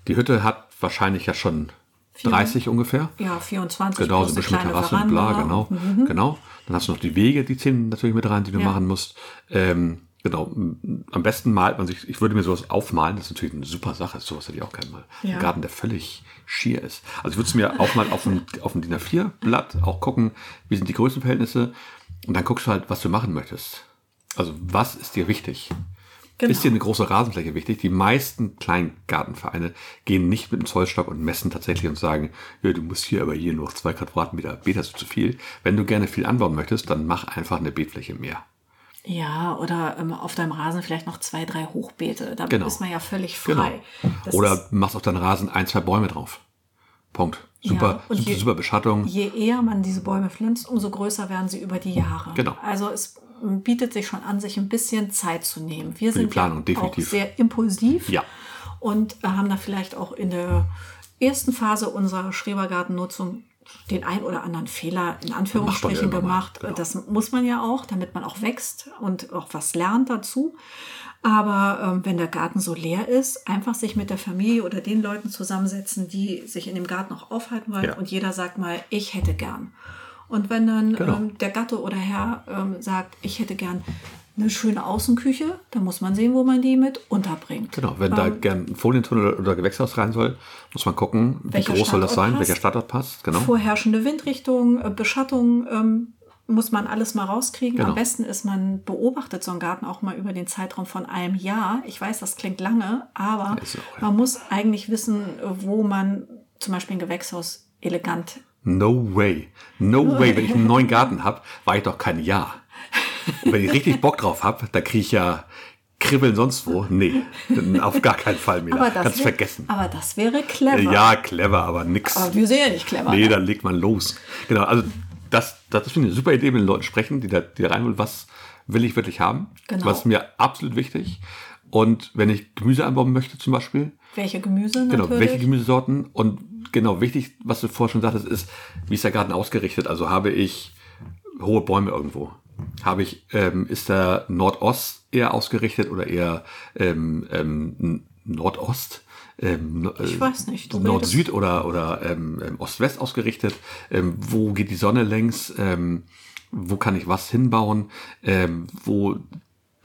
Die Hütte hat wahrscheinlich ja schon 30 ungefähr. Ja, 24 Genau, so ein bisschen mit Terrasse und bla, genau. Genau. Dann hast du noch die Wege, die zählen natürlich mit rein, die du Ja. machen musst. Ähm, genau. Am besten malt man sich, ich würde mir sowas aufmalen, das ist natürlich eine super Sache, sowas hätte ich auch gerne mal. Ja. Ein Garten, der völlig schier ist. Also ich würde es mir aufmalen auf dem, auf dem DIN A4-Blatt, auch gucken, wie sind die Größenverhältnisse. Und dann guckst du halt, was du machen möchtest. Also was ist dir wichtig? Genau. Ist dir eine große Rasenfläche wichtig? Die meisten Kleingartenvereine gehen nicht mit dem Zollstock und messen tatsächlich und sagen, ja, du musst hier aber hier nur zwei Quadratmeter, Beet hast du zu viel. Wenn du gerne viel anbauen möchtest, dann mach einfach eine Beetfläche mehr. Ja, oder ähm, auf deinem Rasen vielleicht noch zwei, drei Hochbeete. Da Genau. ist man ja völlig Genau. frei. Das Oder machst auf deinen Rasen ein, zwei Bäume drauf. Punkt. Super, Ja, super, je- super Beschattung. je eher man diese Bäume pflanzt, umso größer werden sie über die Jahre. Genau. Also es bietet sich schon an, sich ein bisschen Zeit zu nehmen. Wir sind Planung, ja auch definitiv. sehr impulsiv Ja. und äh, haben da vielleicht auch in der ersten Phase unserer Schrebergartennutzung den ein oder anderen Fehler in Anführungsstrichen mal, gemacht. genau. Das muss man ja auch, damit man auch wächst und auch was lernt dazu. Aber ähm, wenn der Garten so leer ist, einfach sich mit der Familie oder den Leuten zusammensetzen, die sich in dem Garten auch aufhalten wollen Ja. und jeder sagt mal, ich hätte gern. Und wenn dann Genau. ähm, der Gatte oder Herr ähm, sagt, ich hätte gern eine schöne Außenküche, dann muss man sehen, wo man die mit unterbringt. Genau, wenn da Ähm, gern ein Folientunnel oder Gewächshaus rein soll, muss man gucken, wie groß soll das Standort sein, passt. welcher Standort passt. Genau. Vorherrschende Windrichtung, äh, Beschattung ähm, muss man alles mal rauskriegen. Genau. Am besten ist, man beobachtet so einen Garten auch mal über den Zeitraum von einem Jahr. Ich weiß, das klingt lange, aber auch, ja. man muss eigentlich wissen, wo man zum Beispiel ein Gewächshaus elegant. No way. No way. Wenn ich einen neuen Garten habe, war ich doch kein Jahr. Und wenn ich richtig Bock drauf habe, da kriege ich ja Kribbeln sonst wo. Nee, auf gar keinen Fall mehr. Aber das, Kannst wär- vergessen. aber das wäre clever. Ja, clever, aber nix. Aber wir sind ja nicht clever. Nee, ne? dann legt man los. Genau, also das, das ist eine super Idee, wenn Leute sprechen, die da, die da rein wollen, was will ich wirklich haben? Genau. Was ist mir absolut wichtig? Und wenn ich Gemüse anbauen möchte zum Beispiel, Welche Gemüse Genau, natürlich. welche Gemüsesorten und genau wichtig, was du vorher schon sagtest, ist, wie ist der Garten ausgerichtet? Also habe ich hohe Bäume irgendwo? Habe ich, ähm, ist der Nordost eher ausgerichtet oder eher ähm, ähm, Nordost? Ähm, Ich äh, weiß nicht, Nord-Süd oder, oder ähm, ähm, Ost-West ausgerichtet? Ähm, wo geht die Sonne längs? Ähm, wo kann ich was hinbauen? Ähm, wo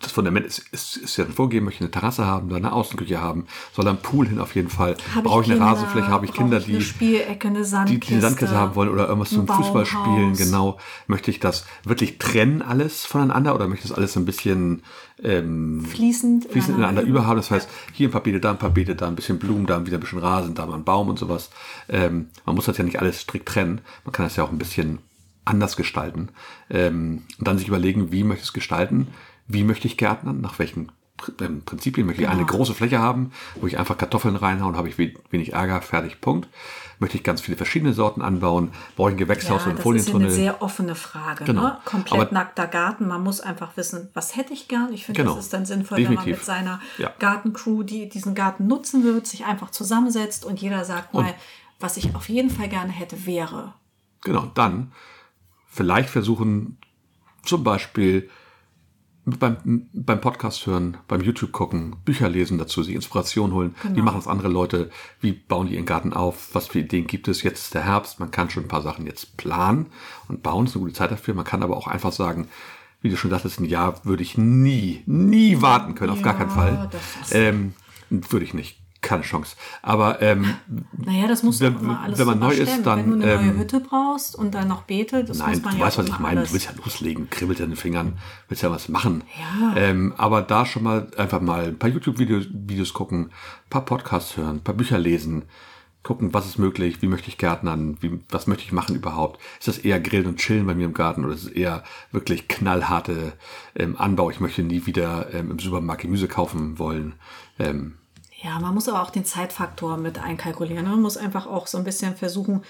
das Fundament ist, ist, ist ja vorgegeben, möchte ich eine Terrasse haben, oder eine Außenküche haben, soll da ein Pool hin auf jeden Fall. Hab Brauche ich eine Kinder? Rasenfläche, habe ich Kinder, ich eine die, Spielecke, eine die, Sandkiste, die eine Sandkiste haben wollen oder irgendwas zum ein Fußball spielen, Baumhaus. genau. Möchte ich das wirklich trennen alles voneinander oder möchte ich das alles so ein bisschen ähm, fließend, fließend ineinander überhaben. Das heißt, hier ein paar Beete, da ein paar Beete, da ein bisschen Blumen, da wieder ein bisschen Rasen, da mal ein Baum und sowas. Ähm, man muss das ja nicht alles strikt trennen. Man kann das ja auch ein bisschen anders gestalten. Ähm, und dann sich überlegen, wie möchte ich es gestalten? Wie möchte ich gärtnern? Nach welchen ähm, Prinzipien möchte ich Genau. eine große Fläche haben, wo ich einfach Kartoffeln reinhauen, habe ich we- wenig Ärger, fertig, Punkt. Möchte ich ganz viele verschiedene Sorten anbauen? Brauche ich ein Gewächshaus Ja, und das ist eine Folientunnel? sehr offene Frage. Genau. Ne? Komplett Aber- nackter Garten. Man muss einfach wissen, was hätte ich gern. Ich finde, Genau. das ist dann sinnvoll, wenn man Definitiv. mit seiner Ja. Gartencrew, die diesen Garten nutzen wird, sich einfach zusammensetzt und jeder sagt mal, was ich auf jeden Fall gerne hätte, wäre. Genau, dann vielleicht versuchen, Zum Beispiel beim, beim Podcast hören, beim YouTube gucken, Bücher lesen dazu, sich Inspiration holen. Wie Genau. machen es andere Leute? Wie bauen die ihren Garten auf? Was für Ideen gibt es? Jetzt ist der Herbst. Man kann schon ein paar Sachen jetzt planen und bauen. Es ist eine gute Zeit dafür. Man kann aber auch einfach sagen, wie du schon sagtest, ein Jahr würde ich nie, nie warten können. Auf gar keinen Ja, Fall. das Ähm, würde ich nicht. Keine Chance. Aber ähm, Naja, das musst du Wenn- immer alles wenn man neu ist, dann, Wenn du eine neue ähm, Hütte brauchst und dann noch Beete, das Nein, muss man du ja weißt, was ich meine. Du willst ja loslegen, kribbelt in den Fingern, willst ja was machen. Ja. Ähm, aber da schon mal einfach mal ein paar YouTube-Videos Videos gucken, ein paar Podcasts hören, ein paar Bücher lesen, gucken, was ist möglich, wie möchte ich gärtnern, wie, was möchte ich machen überhaupt. Ist das eher Grillen und Chillen bei mir im Garten oder ist es eher wirklich knallharte ähm, Anbau? Ich möchte nie wieder ähm, im Supermarkt Gemüse kaufen wollen. Ähm, Ja, man muss aber auch den Zeitfaktor mit einkalkulieren. Man muss einfach auch so ein bisschen versuchen,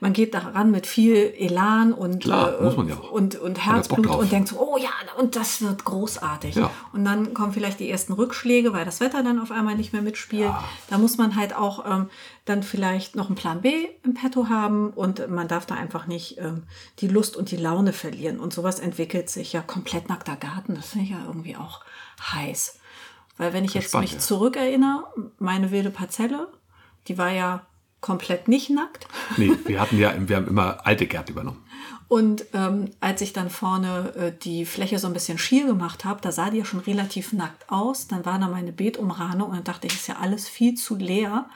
man geht daran mit viel Elan und, Klar, man ja und, und ja Herzblut drauf. und denkt so, oh ja, und das wird großartig. Ja. Und dann kommen vielleicht die ersten Rückschläge, weil das Wetter dann auf einmal nicht mehr mitspielt. Da muss man halt auch ähm, dann vielleicht noch einen Plan B im Petto haben und man darf da einfach nicht ähm, die Lust und die Laune verlieren. Und sowas entwickelt sich ja komplett nackter Garten. Das finde ich ja irgendwie auch heiß. Weil wenn ich jetzt Spannend, mich ja. zurückerinnere, meine wilde Parzelle, die war ja komplett nicht nackt. nee, wir hatten ja, wir haben immer alte Gärten übernommen. Und ähm, als ich dann vorne äh, die Fläche so ein bisschen schier gemacht habe, da sah die ja schon relativ nackt aus. Dann war da meine Beetumrahnung und dann dachte ich, ist ja alles viel zu leer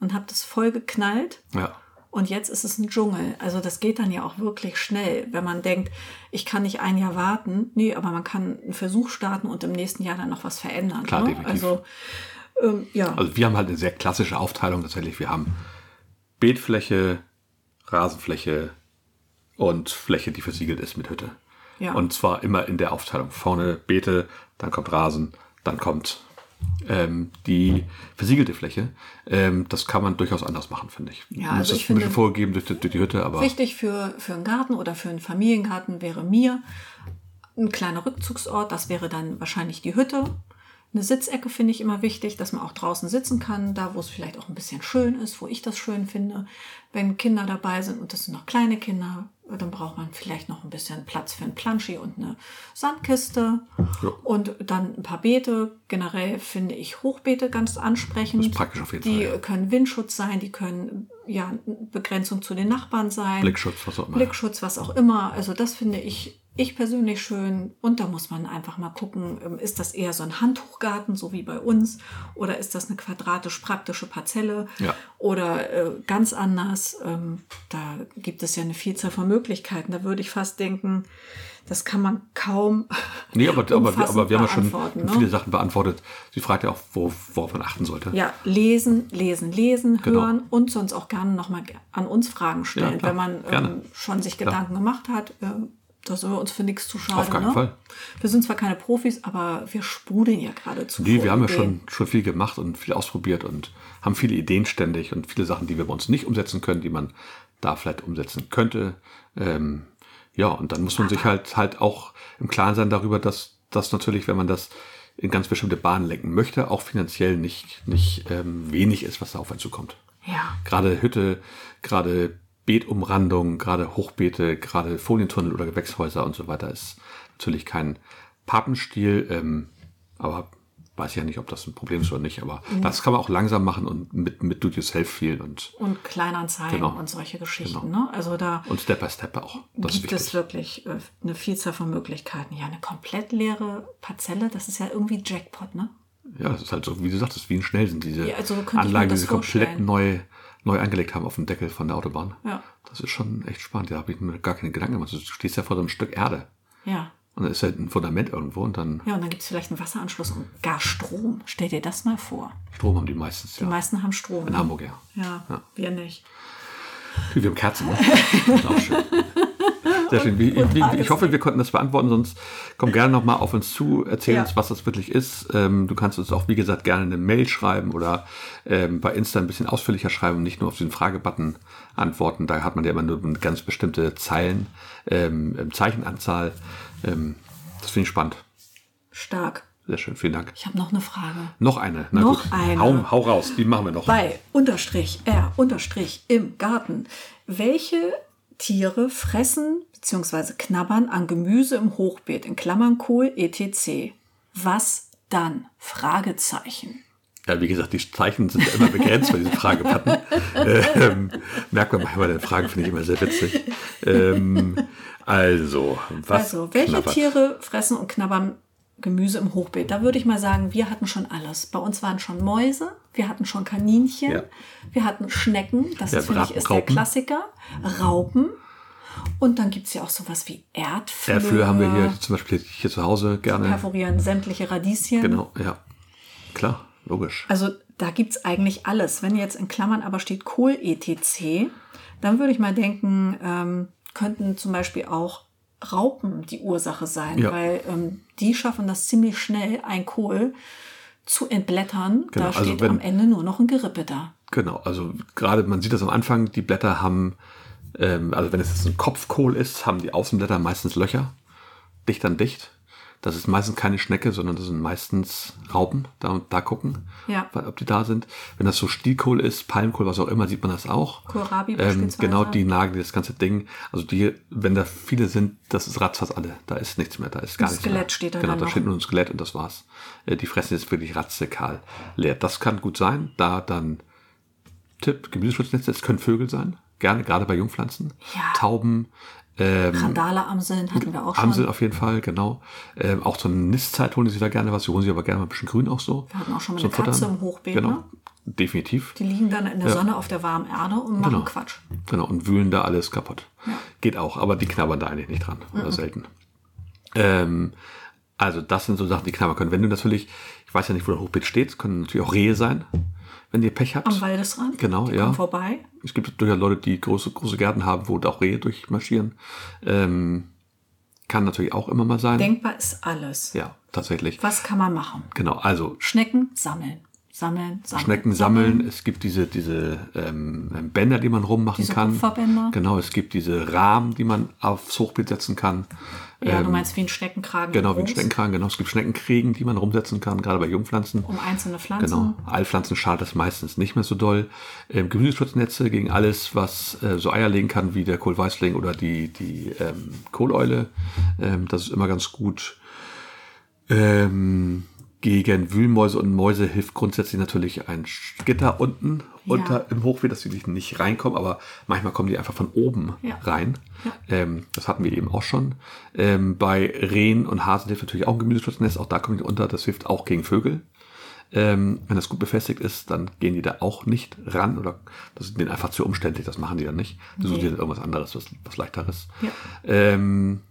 und habe das voll geknallt. Ja. Und jetzt ist es ein Dschungel. Also das geht dann ja auch wirklich schnell, wenn man denkt, ich kann nicht ein Jahr warten. Nee, aber man kann einen Versuch starten und im nächsten Jahr dann noch was verändern. Klar, ne? definitiv. Also ähm, ja. Also wir haben halt eine sehr klassische Aufteilung tatsächlich. Wir haben Beetfläche, Rasenfläche und Fläche, die versiegelt ist mit Hütte. Ja. Und zwar immer in der Aufteilung. Vorne Beete, dann kommt Rasen, dann kommt ähm, die versiegelte Fläche. Ähm, das kann man durchaus anders machen, finde ich. Ja, also muss ich das ein bisschen vorgegeben durch, die- durch die Hütte, aber Wichtig für, für einen Garten oder für einen Familiengarten wäre mir ein kleiner Rückzugsort. Das wäre dann wahrscheinlich die Hütte. Eine Sitzecke finde ich immer wichtig, dass man auch draußen sitzen kann, da wo es vielleicht auch ein bisschen schön ist, wo ich das schön finde. Wenn Kinder dabei sind und das sind noch kleine Kinder, dann braucht man vielleicht noch ein bisschen Platz für ein Planschi und eine Sandkiste Ja. und dann ein paar Beete. Generell finde ich Hochbeete ganz ansprechend. Das ist praktisch auf jeden die Fall, ja. können Windschutz sein, die können ja Begrenzung zu den Nachbarn sein. Blickschutz, was auch immer. Blickschutz, was auch immer. Also das finde ich, ich persönlich schön. Und da muss man einfach mal gucken, ähm, ist das eher so ein Handtuchgarten, so wie bei uns, oder ist das eine quadratisch praktische Parzelle Ja. oder äh, ganz anders. Ähm, da gibt es ja eine Vielzahl von Möglichkeiten. Da würde ich fast denken, das kann man kaum. Nee, aber, aber, aber wir haben ja schon ne? viele Sachen beantwortet. Sie fragt ja auch, wo, worauf man achten sollte. Ja, lesen, lesen, lesen, Genau. hören und sonst auch gerne nochmal an uns Fragen stellen, Ja, klar. wenn man ähm, schon sich Klar. Gedanken gemacht hat. Ähm, da sind wir uns für nichts zu schade. Auf keinen ne? Fall. Wir sind zwar keine Profis, aber wir sprudeln ja geradezu. Nee, wir haben ja schon, schon viel gemacht und viel ausprobiert und haben viele Ideen ständig und viele Sachen, die wir bei uns nicht umsetzen können, die man da vielleicht umsetzen könnte. Ähm, ja, und dann muss man sich halt halt auch im Klaren sein darüber, dass das natürlich, wenn man das in ganz bestimmte Bahnen lenken möchte, auch finanziell nicht, nicht ähm, wenig ist, was da auf einen zukommt. Ja, Gerade Hütte, gerade Beetumrandung, gerade Hochbeete, gerade Folientunnel oder Gewächshäuser und so weiter ist natürlich kein Papenstil, ähm, aber weiß ja nicht, ob das ein Problem ist oder nicht, aber das kann man auch langsam machen und mit, mit Do-it-yourself viel und, und Kleinanzeigen Genau. und solche Geschichten. Ne? Also da und Step by Step auch. Das gibt es wirklich äh, eine Vielzahl von Möglichkeiten. Ja, eine komplett leere Parzelle, das ist ja irgendwie Jackpot, ne? Ja, das ist halt so, wie du sagtest, wie in schnell sind diese Ja, also so könnte ich mir Anlagen, die das sie komplett vorstellen. Neu, angelegt haben auf dem Deckel von der Autobahn. Ja. Das ist schon echt spannend. Da habe ich mir gar keine Gedanken gemacht. Du stehst ja vor so einem Stück Erde. Ja. Und da ist halt ein Fundament irgendwo und dann Ja, und dann gibt es vielleicht einen Wasseranschluss und gar Strom. Stell dir das mal vor. Strom haben die meistens, Die ja. meisten haben Strom. In ne? Hamburg, ja. Ja, Ja. wir nicht. Wir haben Kerzen, ne? Auch schön. Sehr schön. Wie, wie, ich hoffe, wir konnten das beantworten, sonst komm gerne nochmal auf uns zu, erzähl Ja. uns, was das wirklich ist. Ähm, du kannst uns auch, wie gesagt, gerne eine Mail schreiben oder ähm, bei Insta ein bisschen ausführlicher schreiben und nicht nur auf den Fragebutton antworten. Da hat man ja immer nur eine ganz bestimmte Zeilen, ähm, ähm, Zeichenanzahl. Ähm, das finde ich spannend. Stark. Sehr schön, vielen Dank. Ich habe noch eine Frage. Noch eine. Na Noch gut. eine. Hau, hau raus, die machen wir noch. Bei Unterstrich R Unterstrich im Garten. Welche Tiere fressen bzw. knabbern an Gemüse im Hochbeet, in Klammern Kohl, etc. Was dann? Fragezeichen. Ja, wie gesagt, die Zeichen sind ja immer begrenzt bei diesen Fragepatten. ähm, merkt man manchmal, die Fragen finde ich immer sehr witzig. Ähm, also, was Also, welche knabbert? Tiere fressen und knabbern Gemüse im Hochbeet? Da würde ich mal sagen, wir hatten schon alles. Bei uns waren schon Mäuse, wir hatten schon Kaninchen, Ja. wir hatten Schnecken, das ist, finde ich, ist der. Klassiker. Raupen. Und dann gibt es ja auch sowas wie Erdflöhe. Erdflöhe haben wir hier zum Beispiel hier zu Hause gerne. Perforieren sämtliche Radieschen. Genau, ja. Klar, logisch. Also da gibt es eigentlich alles. Wenn jetzt in Klammern aber steht Kohl etc., dann würde ich mal denken, ähm, könnten zum Beispiel auch Raupen die Ursache sein, Ja. weil ähm, die schaffen das ziemlich schnell, ein Kohl zu entblättern. Genau, da also steht wenn- am Ende nur noch ein Gerippe da. Genau, also gerade man sieht das am Anfang, die Blätter haben, ähm, also wenn es jetzt ein Kopfkohl ist, haben die Außenblätter meistens Löcher, dicht an dicht. Das ist meistens keine Schnecke, sondern das sind meistens Raupen. Da, da gucken, Ja. ob die da sind. Wenn das so Stielkohl ist, Palmkohl, was auch immer, sieht man das auch. Kohlrabi Ähm, beispielsweise. genau, die nagen das ganze Ding. Also die, wenn da viele sind, das ist ratzfatz alle. Da ist nichts mehr, da ist gar Ein nichts Skelett mehr. steht da Genau, da steht nur ein Skelett und das war's. Äh, Die fressen jetzt wirklich ratzekal leer. Das kann gut sein, da dann Tipp, Gemüseschutznetze, es können Vögel sein, gerne, gerade bei Jungpflanzen. Ja. Tauben, ähm, Randale-Amseln hatten wir auch schon. Amsel auf jeden Fall, genau. Ähm, auch zur Nistzeit holen sie da gerne was. Sie holen sich aber gerne mal ein bisschen grün auch so. Wir hatten auch schon mal Zum eine Katze im Hochbeet, Genau, ne? definitiv. Die liegen dann in der Ja. Sonne auf der warmen Erde und machen Genau. Quatsch. Genau, und wühlen da alles kaputt. Geht auch, aber die knabbern da eigentlich nicht dran. Oder selten. Ähm, also das sind so Sachen, die knabbern können. Wenn du natürlich, ich weiß ja nicht, wo der Hochbeet steht, können natürlich auch Rehe sein, wenn ihr Pech habt. Am Waldesrand. Genau, die ja. Kommen vorbei. Es gibt durchaus Leute, die große, große Gärten haben, wo auch Rehe durchmarschieren. Ähm, kann natürlich auch immer mal sein. Denkbar ist alles. ja, tatsächlich. Was kann man machen? Genau, also Schnecken sammeln. Sammeln, sammeln. Schnecken sammeln. Es gibt diese, diese ähm, Bänder, die man rummachen Diese kann. Kupferbänder. Genau, es gibt diese Rahmen, die man aufs Hochbeet setzen kann. Ja, du meinst wie ein Schneckenkragen. Ähm, Genau, wie ein Schneckenkragen. Genau, es gibt Schneckenkriegen, die man rumsetzen kann, gerade bei Jungpflanzen. Um einzelne Pflanzen. Genau, Allpflanzen schadet das meistens nicht mehr so doll. Ähm, Gemüseschutznetze gegen alles, was äh, so Eier legen kann, wie der Kohlweißling oder die, die ähm, Kohleule. Ähm, das ist immer ganz gut. Ähm, gegen Wühlmäuse und Mäuse hilft grundsätzlich natürlich ein Gitter unten Ja. unter im Hochbeet, dass die nicht reinkommen, aber manchmal kommen die einfach von oben Ja. rein. Ähm, das hatten wir eben auch schon. Ähm, bei Rehen und Hasen hilft natürlich auch ein Gemüseschutznetz, auch da kommen die unter, das hilft auch gegen Vögel. Ähm, wenn das gut befestigt ist, dann gehen die da auch nicht ran oder das ist denen einfach zu umständlich, das machen die dann nicht. Die suchen Nee. dann irgendwas anderes, was, was leichteres. Ja. Ähm,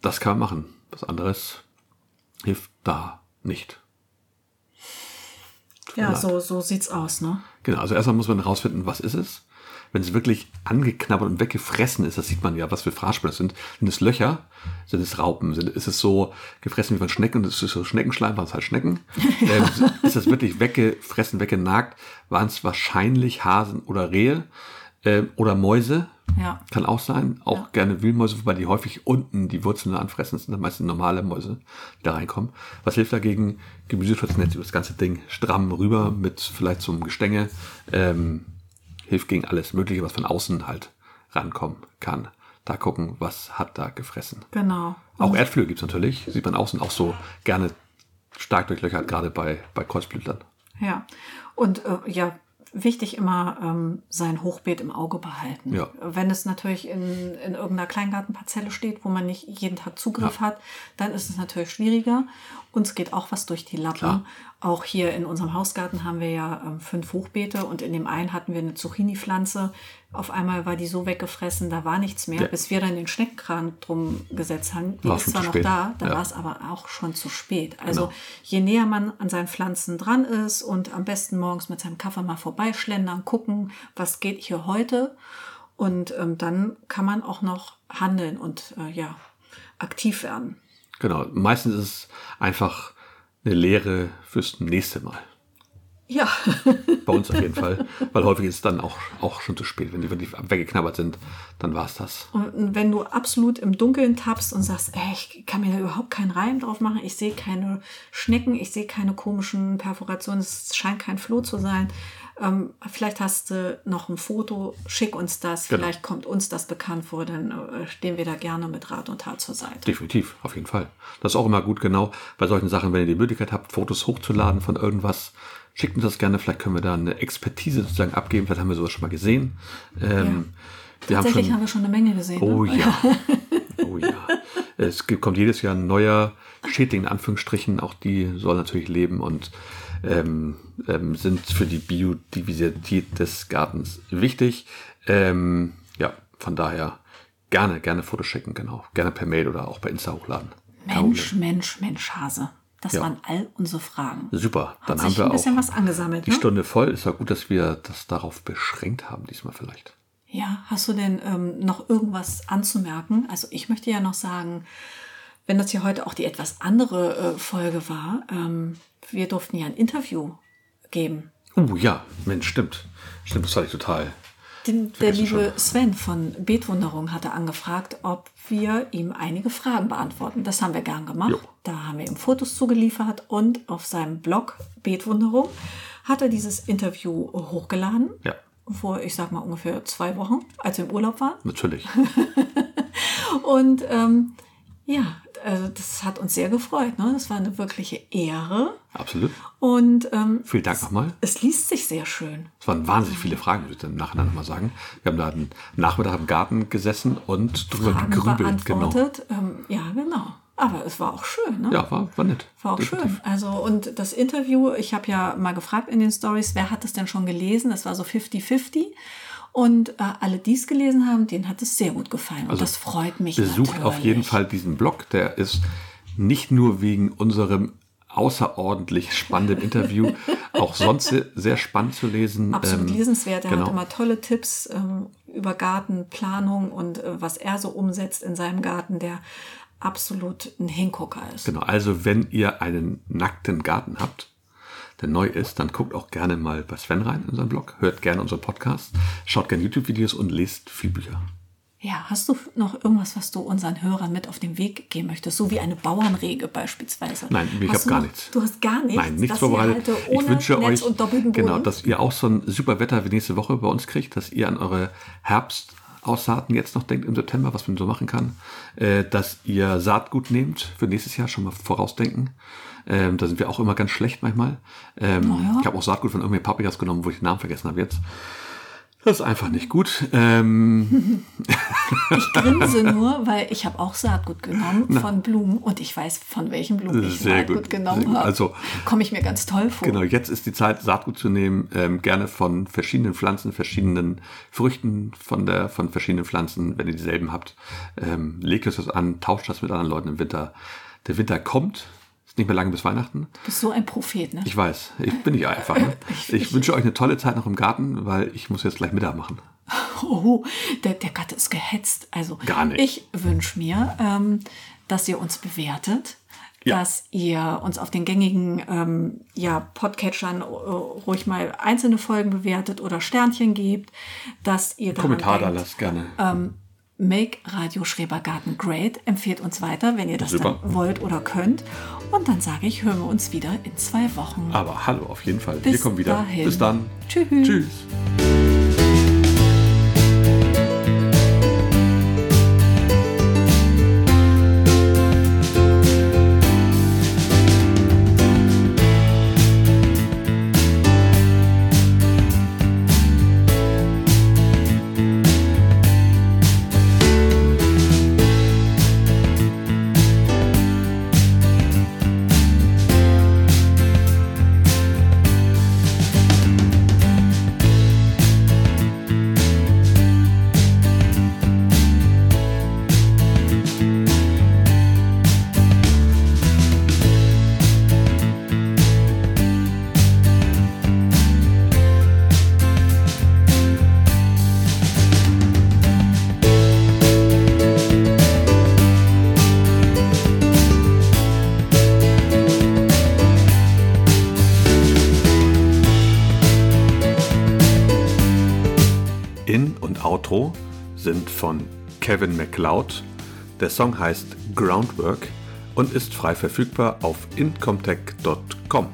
das kann man machen. Was anderes hilft da nicht. Ja, leid. so, so sieht's aus, ne? Genau, also erstmal muss man herausfinden, was ist es. Wenn es wirklich angeknabbert und weggefressen ist, das sieht man ja, was für Fraßspuren das sind. Sind es Löcher? Sind es Raupen? Sind, ist es so gefressen wie von Schnecken? Das ist so Schneckenschleim, waren es halt Schnecken. ähm, ist das wirklich weggefressen, weggenagt? Waren es wahrscheinlich Hasen oder Rehe? Ähm, oder Mäuse? Ja. Kann auch sein. Auch Ja. gerne Wühlmäuse, wobei die häufig unten die Wurzeln anfressen. Das sind dann meistens normale Mäuse, die da reinkommen. Was hilft dagegen? Gemüseschutznetz über das ganze Ding stramm rüber mit vielleicht so einem Gestänge. Ähm, hilft gegen alles Mögliche, was von außen halt rankommen kann. Da gucken, was hat da gefressen. Genau. Auch Erdflöhe gibt's natürlich. Sieht man außen auch so gerne stark durchlöchert, gerade bei, bei Kreuzblütlern. Ja. Und äh, ja, wichtig immer ähm, sein Hochbeet im Auge behalten. Ja. Wenn es natürlich in, in irgendeiner Kleingartenparzelle steht, wo man nicht jeden Tag Zugriff hat, dann ist es natürlich schwieriger. Uns geht auch was durch die Lappen. Klar. Auch hier in unserem Hausgarten haben wir ja ähm, fünf Hochbeete und in dem einen hatten wir eine Zucchini-Pflanze. Auf einmal war die so weggefressen, da war nichts mehr, Ja. bis wir dann den Schneckenkran drum gesetzt haben. Die War ist zwar noch spät. da, da Ja. war es aber auch schon zu spät. Also Genau. je näher man an seinen Pflanzen dran ist und am besten morgens mit seinem Kaffee mal vorbeischlendern, gucken, was geht hier heute. Und ähm, dann kann man auch noch handeln und äh, ja, aktiv werden. Genau. Meistens ist es einfach eine Lehre fürs nächste Mal. Ja, Bei uns auf jeden Fall. Weil häufig ist es dann auch, auch schon zu spät. Wenn die wirklich weggeknabbert sind, dann war es das. und wenn du absolut im Dunkeln tappst und sagst, ey, ich kann mir da überhaupt keinen Reim drauf machen, ich sehe keine Schnecken, ich sehe keine komischen Perforationen, es scheint kein Floh zu sein, ähm, vielleicht hast du noch ein Foto, schick uns das, Genau. vielleicht kommt uns das bekannt vor, dann äh, stehen wir da gerne mit Rat und Tat zur Seite. Definitiv, auf jeden Fall. Das ist auch immer gut, genau bei solchen Sachen, wenn ihr die Möglichkeit habt, Fotos hochzuladen von irgendwas, schickt uns das gerne. Vielleicht können wir da eine Expertise sozusagen abgeben. Vielleicht haben wir sowas schon mal gesehen. Ähm, haben Tatsächlich schon, haben wir schon eine Menge gesehen. Oh ne? ja. Oh ja. Es kommt jedes Jahr ein neuer Schädling, in Anführungsstrichen. Auch die sollen natürlich leben und ähm, ähm, sind für die Biodiversität des Gartens wichtig. Ähm, ja, von daher gerne, gerne Fotos schicken, genau. Gerne per Mail oder auch bei Insta hochladen. Mensch, Problem. Mensch, Mensch, Hase. Das Ja. waren all unsere Fragen. Super, dann Hat haben sich wir ein auch bisschen was angesammelt. die Ne? Stunde voll. Ist ja gut, dass wir das darauf beschränkt haben, diesmal vielleicht. Ja, hast du denn ähm, noch irgendwas anzumerken? Also ich möchte ja noch sagen, wenn das hier heute auch die etwas andere äh, Folge war, ähm, wir durften ja ein Interview geben. Oh ja, Mensch, stimmt. Stimmt, das fand ich total. Den, der liebe Sven von Beetwunderung hatte angefragt, ob wir ihm einige Fragen beantworten. Das haben wir gern gemacht. Jo. Da haben wir ihm Fotos zugeliefert und auf seinem Blog Beetwunderung hat er dieses Interview hochgeladen. Ja. Vor, ich sag mal, ungefähr zwei Wochen, als wir im Urlaub waren. Natürlich. Und ähm, ja, also das hat uns sehr gefreut. Ne? Das war eine wirkliche Ehre. Absolut. Und ähm, Vielen Dank nochmal. es liest sich sehr schön. Es waren wahnsinnig viele Fragen, würde ich dann im Nachhinein nochmal sagen. Wir haben da einen Nachmittag im Garten gesessen und drüber Fragen gegrübelt. Genau. Ähm, ja, genau. Aber es war auch schön. Ne? Ja, war, war nett. War auch Definitiv. schön. Also, und das Interview, ich habe ja mal gefragt in den Stories, wer hat es denn schon gelesen? Das war so 50-50. Und äh, alle, die es gelesen haben, denen hat es sehr gut gefallen. und das freut mich Besucht natürlich. auf jeden Fall diesen Blog. Der ist nicht nur wegen unserem außerordentlich spannenden Interview, auch sonst sehr, sehr spannend zu lesen. Absolut Ähm, lesenswert. Er genau. hat immer tolle Tipps ähm, über Gartenplanung und äh, was er so umsetzt in seinem Garten, der absolut ein Hingucker ist. Genau, also wenn ihr einen nackten Garten habt, der neu ist, dann guckt auch gerne mal bei Sven rein in seinen Blog, hört gerne unseren Podcast, schaut gerne YouTube-Videos und lest viel Bücher. Ja, hast du noch irgendwas, was du unseren Hörern mit auf den Weg geben möchtest? So wie eine Bauernrege beispielsweise. Nein, ich habe gar nichts. Du hast gar nichts? Nein, nichts vorbereitet. Ich wünsche Netz euch, genau, dass ihr auch so ein super Wetter wie nächste Woche bei uns kriegt, dass ihr an eure Herbstaussaten jetzt noch denkt im September, was man so machen kann, äh, dass ihr Saatgut nehmt für nächstes Jahr, schon mal vorausdenken. Ähm, da sind wir auch immer ganz schlecht manchmal. Ähm, Ich habe auch Saatgut von irgendwelchen Paprikas genommen, wo ich den Namen vergessen habe jetzt. Das ist einfach nicht gut. Ähm, Ich grinse nur, weil ich habe auch Saatgut genommen von Blumen und ich weiß, von welchen Blumen ich Sehr Saatgut gut, genommen gut. habe. Also- komme ich mir ganz toll vor. Genau, jetzt ist die Zeit, Saatgut zu nehmen. Ähm, gerne von verschiedenen Pflanzen, verschiedenen Früchten von, der, von verschiedenen Pflanzen, wenn ihr dieselben habt. Ähm, legt euch das an, tauscht das mit anderen Leuten im Winter. Der Winter kommt, nicht mehr lange bis Weihnachten. Du bist so ein Prophet, ne? Ich weiß, ich bin nicht einfach. Ne? Ich wünsche euch eine tolle Zeit noch im Garten, weil ich muss jetzt gleich Mittag machen. Oh, der, der Gatte ist gehetzt. Also Gar nicht. ich wünsche mir, ähm, dass ihr uns bewertet, Ja. dass ihr uns auf den gängigen ähm, ja, Podcatchern äh, ruhig mal einzelne Folgen bewertet oder Sternchen gebt, dass ihr Kommentar da denkt, lasst gerne. Make Radio Schrebergarten great. Empfehlt uns weiter, wenn ihr das wollt oder könnt. Und dann sage ich, hören wir uns wieder in zwei Wochen. Aber hallo, auf jeden Fall. Bis Wir kommen wieder. dahin. Bis dann. Tschüss. Tschüss. MacLeod. Der Song heißt Groundwork und ist frei verfügbar auf incomtech.com.